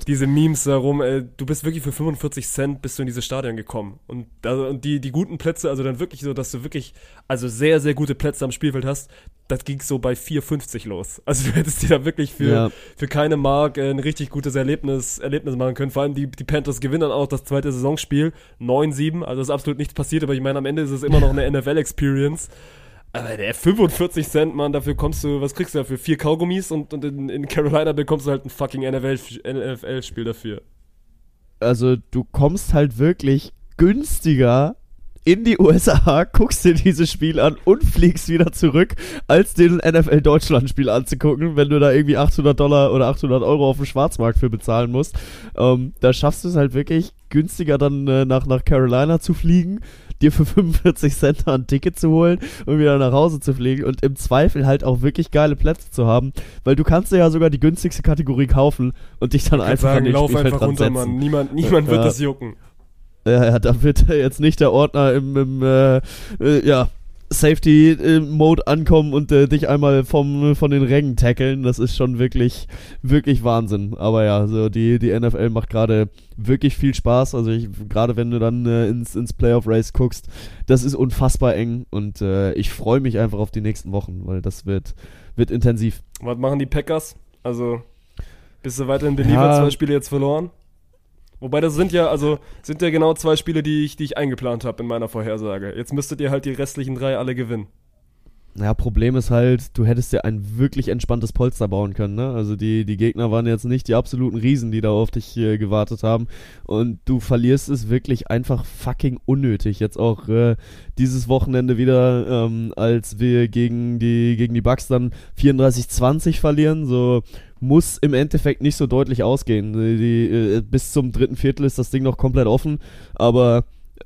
diese Memes darum, ey, du bist wirklich für 45 Cent bist du in dieses Stadion gekommen. Und, da, und die, die guten Plätze, also dann wirklich so, dass du wirklich, also sehr, sehr gute Plätze am Spielfeld hast, das ging so bei 4,50 los. Also du hättest dir da wirklich für, ja. für keine Mark äh, ein richtig gutes Erlebnis, Erlebnis machen können. Vor allem die, die Panthers gewinnen dann auch das zweite Saisonspiel 9-7. Also ist absolut nichts passiert, aber ich meine, am Ende ist es immer noch eine NFL-Experience. Aber der 45 Cent, Mann, dafür kommst du, was kriegst du dafür? Vier Kaugummis und, und in, in Carolina bekommst du halt ein fucking NFL-Spiel dafür. Also du kommst halt wirklich günstiger in die USA, guckst dir dieses Spiel an und fliegst wieder zurück, als den NFL Deutschland Spiel anzugucken, wenn du da irgendwie 800 Dollar oder 800 Euro auf dem Schwarzmarkt für bezahlen musst. Ähm, da schaffst du es halt wirklich günstiger dann äh, nach, nach Carolina zu fliegen, dir für 45 Cent ein Ticket zu holen und wieder nach Hause zu fliegen und im Zweifel halt auch wirklich geile Plätze zu haben, weil du kannst dir ja sogar die günstigste Kategorie kaufen und dich dann einfach sagen, an den lauf Spielfeld einfach runter, Mann. Niemand, niemand wird das jucken. Ja, ja, da wird jetzt nicht der Ordner im, im äh, äh, ja, Safety-Mode ankommen und äh, dich einmal vom, von den Rängen tackeln. Das ist schon wirklich, wirklich Wahnsinn. Aber ja, so die, die NFL macht gerade wirklich viel Spaß. Also gerade wenn du dann äh, ins, ins Playoff-Race guckst, das ist unfassbar eng und äh, ich freue mich einfach auf die nächsten Wochen, weil das wird, wird intensiv. Was machen die Packers? Also, bist du weiterhin Believer? Ja. Zwei Spiele jetzt verloren? Wobei das sind ja, also sind ja genau zwei Spiele, die ich, die ich eingeplant habe in meiner Vorhersage. Jetzt müsstet ihr halt die restlichen drei alle gewinnen. Ja, Problem ist halt, du hättest dir ein wirklich entspanntes Polster bauen können, ne? Also die, die Gegner waren jetzt nicht die absoluten Riesen, die da auf dich äh, gewartet haben. Und du verlierst es wirklich einfach fucking unnötig. Jetzt auch äh, dieses Wochenende wieder, ähm, als wir gegen die, gegen die Bucks dann 34-20 verlieren, so muss im Endeffekt nicht so deutlich ausgehen. Die, die, äh, bis zum dritten Viertel ist das Ding noch komplett offen, aber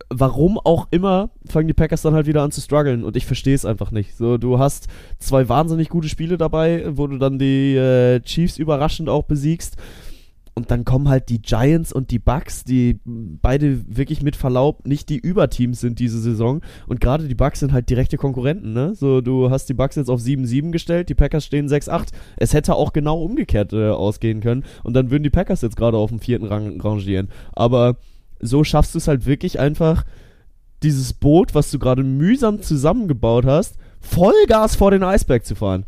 warum auch immer fangen die Packers dann halt wieder an zu strugglen und ich verstehe es einfach nicht. So, du hast zwei wahnsinnig gute Spiele dabei, wo du dann die äh, Chiefs überraschend auch besiegst. Und dann kommen halt die Giants und die Bucks, die beide wirklich mit Verlaub nicht die Überteams sind diese Saison. Und gerade die Bucks sind halt direkte Konkurrenten, ne? So, du hast die Bucks jetzt auf 7-7 gestellt, die Packers stehen 6-8. Es hätte auch genau umgekehrt äh, ausgehen können. Und dann würden die Packers jetzt gerade auf dem vierten Rang rangieren. Aber so schaffst du es halt wirklich einfach, dieses Boot, was du gerade mühsam zusammengebaut hast, Vollgas vor den Eisberg zu fahren.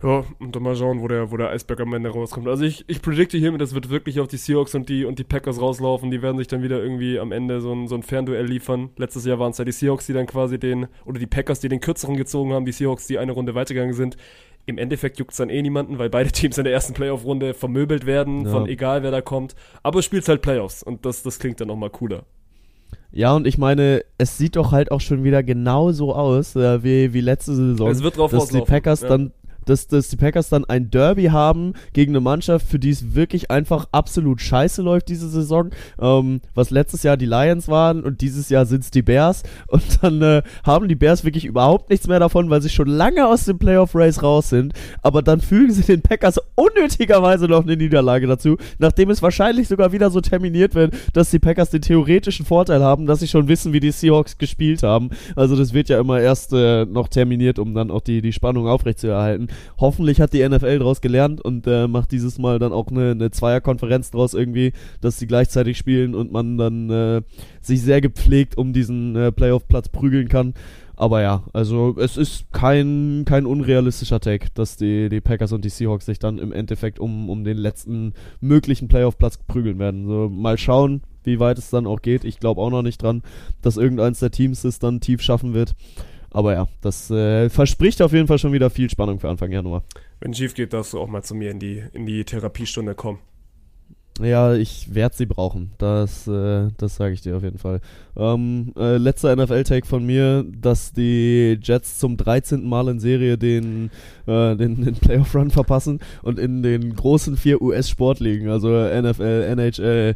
Ja, und dann mal schauen, wo der, wo der Eisberg am Ende rauskommt. Also ich, ich predikte hiermit, das wird wirklich auf die Seahawks und die, und die Packers rauslaufen. Die werden sich dann wieder irgendwie am Ende so ein, so ein Fernduell liefern. Letztes Jahr waren es ja die Seahawks, die dann quasi den, oder die Packers, die den kürzeren gezogen haben, die Seahawks, die eine Runde weitergegangen sind. Im Endeffekt juckt es dann eh niemanden, weil beide Teams in der ersten Playoff-Runde vermöbelt werden, Ja. von egal wer da kommt. Aber es spielt halt Playoffs und das, das klingt dann nochmal cooler. Ja, und ich meine, es sieht doch halt auch schon wieder genau so aus, äh, wie, wie letzte Saison. Es wird drauf dass die rauslaufen, Packers ja. dann dass, dass die Packers dann ein Derby haben gegen eine Mannschaft, für die es wirklich einfach absolut scheiße läuft diese Saison. Ähm, was letztes Jahr die Lions waren und dieses Jahr sind es die Bears. Und dann äh, haben die Bears wirklich überhaupt nichts mehr davon, weil sie schon lange aus dem Playoff-Race raus sind. Aber dann fügen sie den Packers unnötigerweise noch eine Niederlage dazu, nachdem es wahrscheinlich sogar wieder so terminiert wird, dass die Packers den theoretischen Vorteil haben, dass sie schon wissen, wie die Seahawks gespielt haben. Also das wird ja immer erst äh, noch terminiert, um dann auch die, die Spannung aufrechtzuerhalten. Hoffentlich hat die NFL daraus gelernt und äh, macht dieses Mal dann auch eine, eine Zweierkonferenz draus irgendwie, dass sie gleichzeitig spielen und man dann äh, sich sehr gepflegt um diesen äh, Playoff-Platz prügeln kann. Aber ja, also es ist kein, kein unrealistischer Take, dass die, die Packers und die Seahawks sich dann im Endeffekt um, um den letzten möglichen Playoff-Platz prügeln werden. So, mal schauen, wie weit es dann auch geht. Ich glaube auch noch nicht dran, dass irgendeins der Teams es dann tief schaffen wird. Aber ja, das äh, verspricht auf jeden Fall schon wieder viel Spannung für Anfang Januar. Wenn schief geht, darfst du auch mal zu mir in die, in die Therapiestunde kommen. Ja, ich werde sie brauchen. Das, äh, das sage ich dir auf jeden Fall. Ähm, äh, letzter NFL-Take von mir, dass die Jets zum 13. Mal in Serie den, äh, den, den Playoff-Run verpassen und in den großen vier US-Sportligen, also NFL, NHL,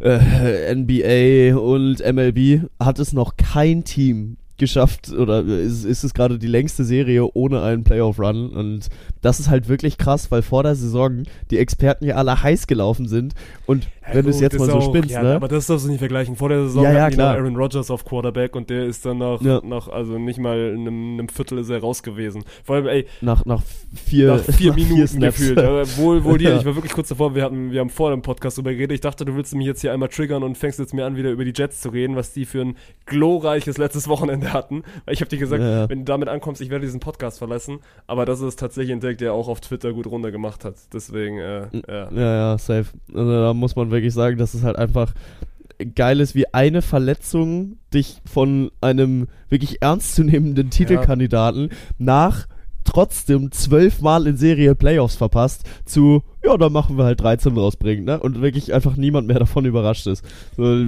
äh, NBA und MLB, hat es noch kein Team geschafft oder ist, ist es gerade die längste Serie ohne einen Playoff-Run und das ist halt wirklich krass, weil vor der Saison die Experten ja alle heiß gelaufen sind und wenn du es jetzt mal so auch- spinnst, ja, ne? Aber das darfst du nicht vergleichen. Vor der Saison Ja, ja, hatten die noch klar. Aaron Rodgers auf Quarterback und der ist dann nach, Ja. nach also nicht mal in einem, einem Viertel ist er raus gewesen. Vor allem, ey, Nach, nach vier, nach vier Minuten Snaps. gefühlt. Wohl, wohl dir, Ja. ich war wirklich kurz davor, wir, hatten, wir haben vor dem Podcast drüber geredet. Ich dachte, du willst mich jetzt hier einmal triggern und fängst jetzt mir an, wieder über die Jets zu reden, was die für ein glorreiches letztes Wochenende hatten. Weil ich habe dir gesagt, Ja, ja. wenn du damit ankommst, ich werde diesen Podcast verlassen. Aber das ist tatsächlich ein Deck, der auch auf Twitter gut runtergemacht hat. Deswegen, äh, ja. Ja, ja, safe. Also da muss man wirklich sagen, dass es halt einfach geil ist, wie eine Verletzung dich von einem wirklich ernstzunehmenden Titelkandidaten nach trotzdem zwölfmal in Serie Playoffs verpasst zu, ja, da machen wir halt 13 rausbringen, ne? Und wirklich einfach niemand mehr davon überrascht ist. So,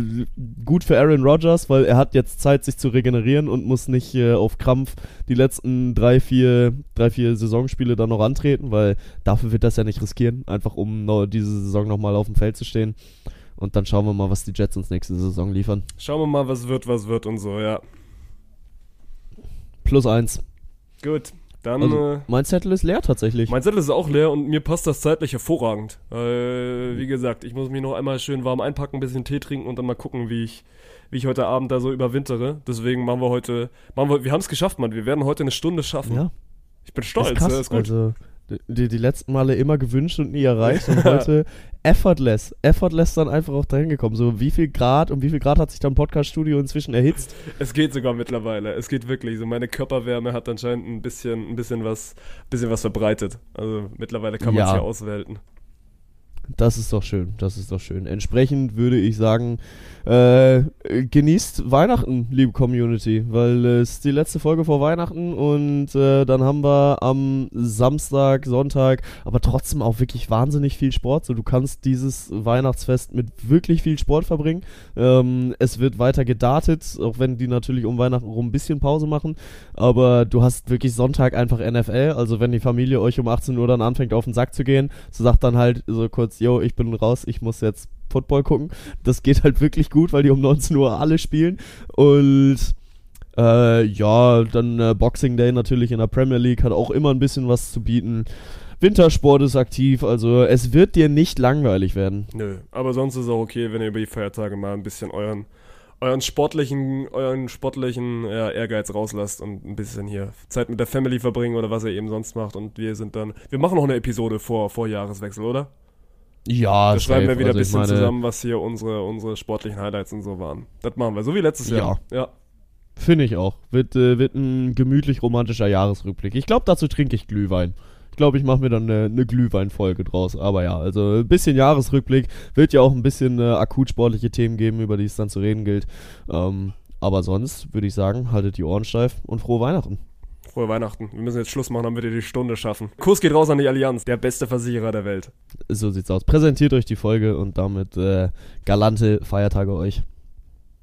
gut für Aaron Rodgers, weil er hat jetzt Zeit, sich zu regenerieren und muss nicht äh, auf Krampf die letzten drei, vier, drei, vier Saisonspiele dann noch antreten, weil dafür wird das ja nicht riskieren, einfach um noch diese Saison nochmal auf dem Feld zu stehen. Und dann schauen wir mal, was die Jets uns nächste Saison liefern. Schauen wir mal, was wird, was wird und so, ja. Plus eins. Gut, dann. Also, äh, mein Zettel ist leer tatsächlich. Mein Zettel ist auch leer und mir passt das zeitlich hervorragend. Äh, wie gesagt, ich muss mich noch einmal schön warm einpacken, ein bisschen Tee trinken und dann mal gucken, wie ich, wie ich heute Abend da so überwintere. Deswegen machen wir heute, machen wir, wir haben es geschafft, Mann. Wir werden heute eine Stunde schaffen. ja, Ich bin ist stolz, krass. ja, ist gut. Also, die, die letzten Male immer gewünscht und nie erreicht und heute effortless, effortless dann einfach auch dahin gekommen. So wie viel Grad und wie viel Grad hat sich dann Podcast-Studio inzwischen erhitzt? Es geht sogar mittlerweile. Es geht wirklich. So meine Körperwärme hat anscheinend ein bisschen, ein bisschen was, bisschen was verbreitet. Also mittlerweile kann man es Ja. ja auswählen. Das ist doch schön, das ist doch schön. Entsprechend würde ich sagen, äh, genießt Weihnachten, liebe Community, weil es ist die letzte Folge vor Weihnachten und äh, dann haben wir am Samstag, Sonntag, aber trotzdem auch wirklich wahnsinnig viel Sport. So, du kannst dieses Weihnachtsfest mit wirklich viel Sport verbringen. Ähm, es wird weiter gedartet, auch wenn die natürlich um Weihnachten rum ein bisschen Pause machen, aber du hast wirklich Sonntag einfach NFL, also wenn die Familie euch um 18 Uhr dann anfängt auf den Sack zu gehen, so sagt dann halt so kurz, yo, ich bin raus, ich muss jetzt Football gucken. Das geht halt wirklich gut, weil die um 19 Uhr alle spielen. Und äh, ja, dann äh, Boxing Day natürlich in der Premier League hat auch immer ein bisschen was zu bieten. Wintersport ist aktiv, also es wird dir nicht langweilig werden. Nö, aber sonst ist auch okay, wenn ihr über die Feiertage mal ein bisschen euren, euren sportlichen, euren sportlichen ja, Ehrgeiz rauslasst und ein bisschen hier Zeit mit der Family verbringen oder was ihr eben sonst macht. Und wir sind dann, wir machen noch eine Episode vor, vor Jahreswechsel, oder? Ja, Da schreiben wir wieder ein Also ich bisschen meine, zusammen, was hier unsere, unsere sportlichen Highlights und so waren. Das machen wir, so wie letztes Jahr. Ja. Finde ich auch. Wird, äh, wird ein gemütlich romantischer Jahresrückblick. Ich glaube, dazu trinke ich Glühwein. Ich glaube, ich mache mir dann eine, eine Glühweinfolge draus. Aber ja, also ein bisschen Jahresrückblick. Wird ja auch ein bisschen äh, akut sportliche Themen geben, über die es dann zu reden gilt. Ähm, aber sonst würde ich sagen, haltet die Ohren steif und frohe Weihnachten. Frohe Weihnachten. Wir müssen jetzt Schluss machen, damit wir die Stunde schaffen. Kurs geht raus an die Allianz, der beste Versicherer der Welt. So sieht's aus. Präsentiert euch die Folge und damit äh, galante Feiertage euch.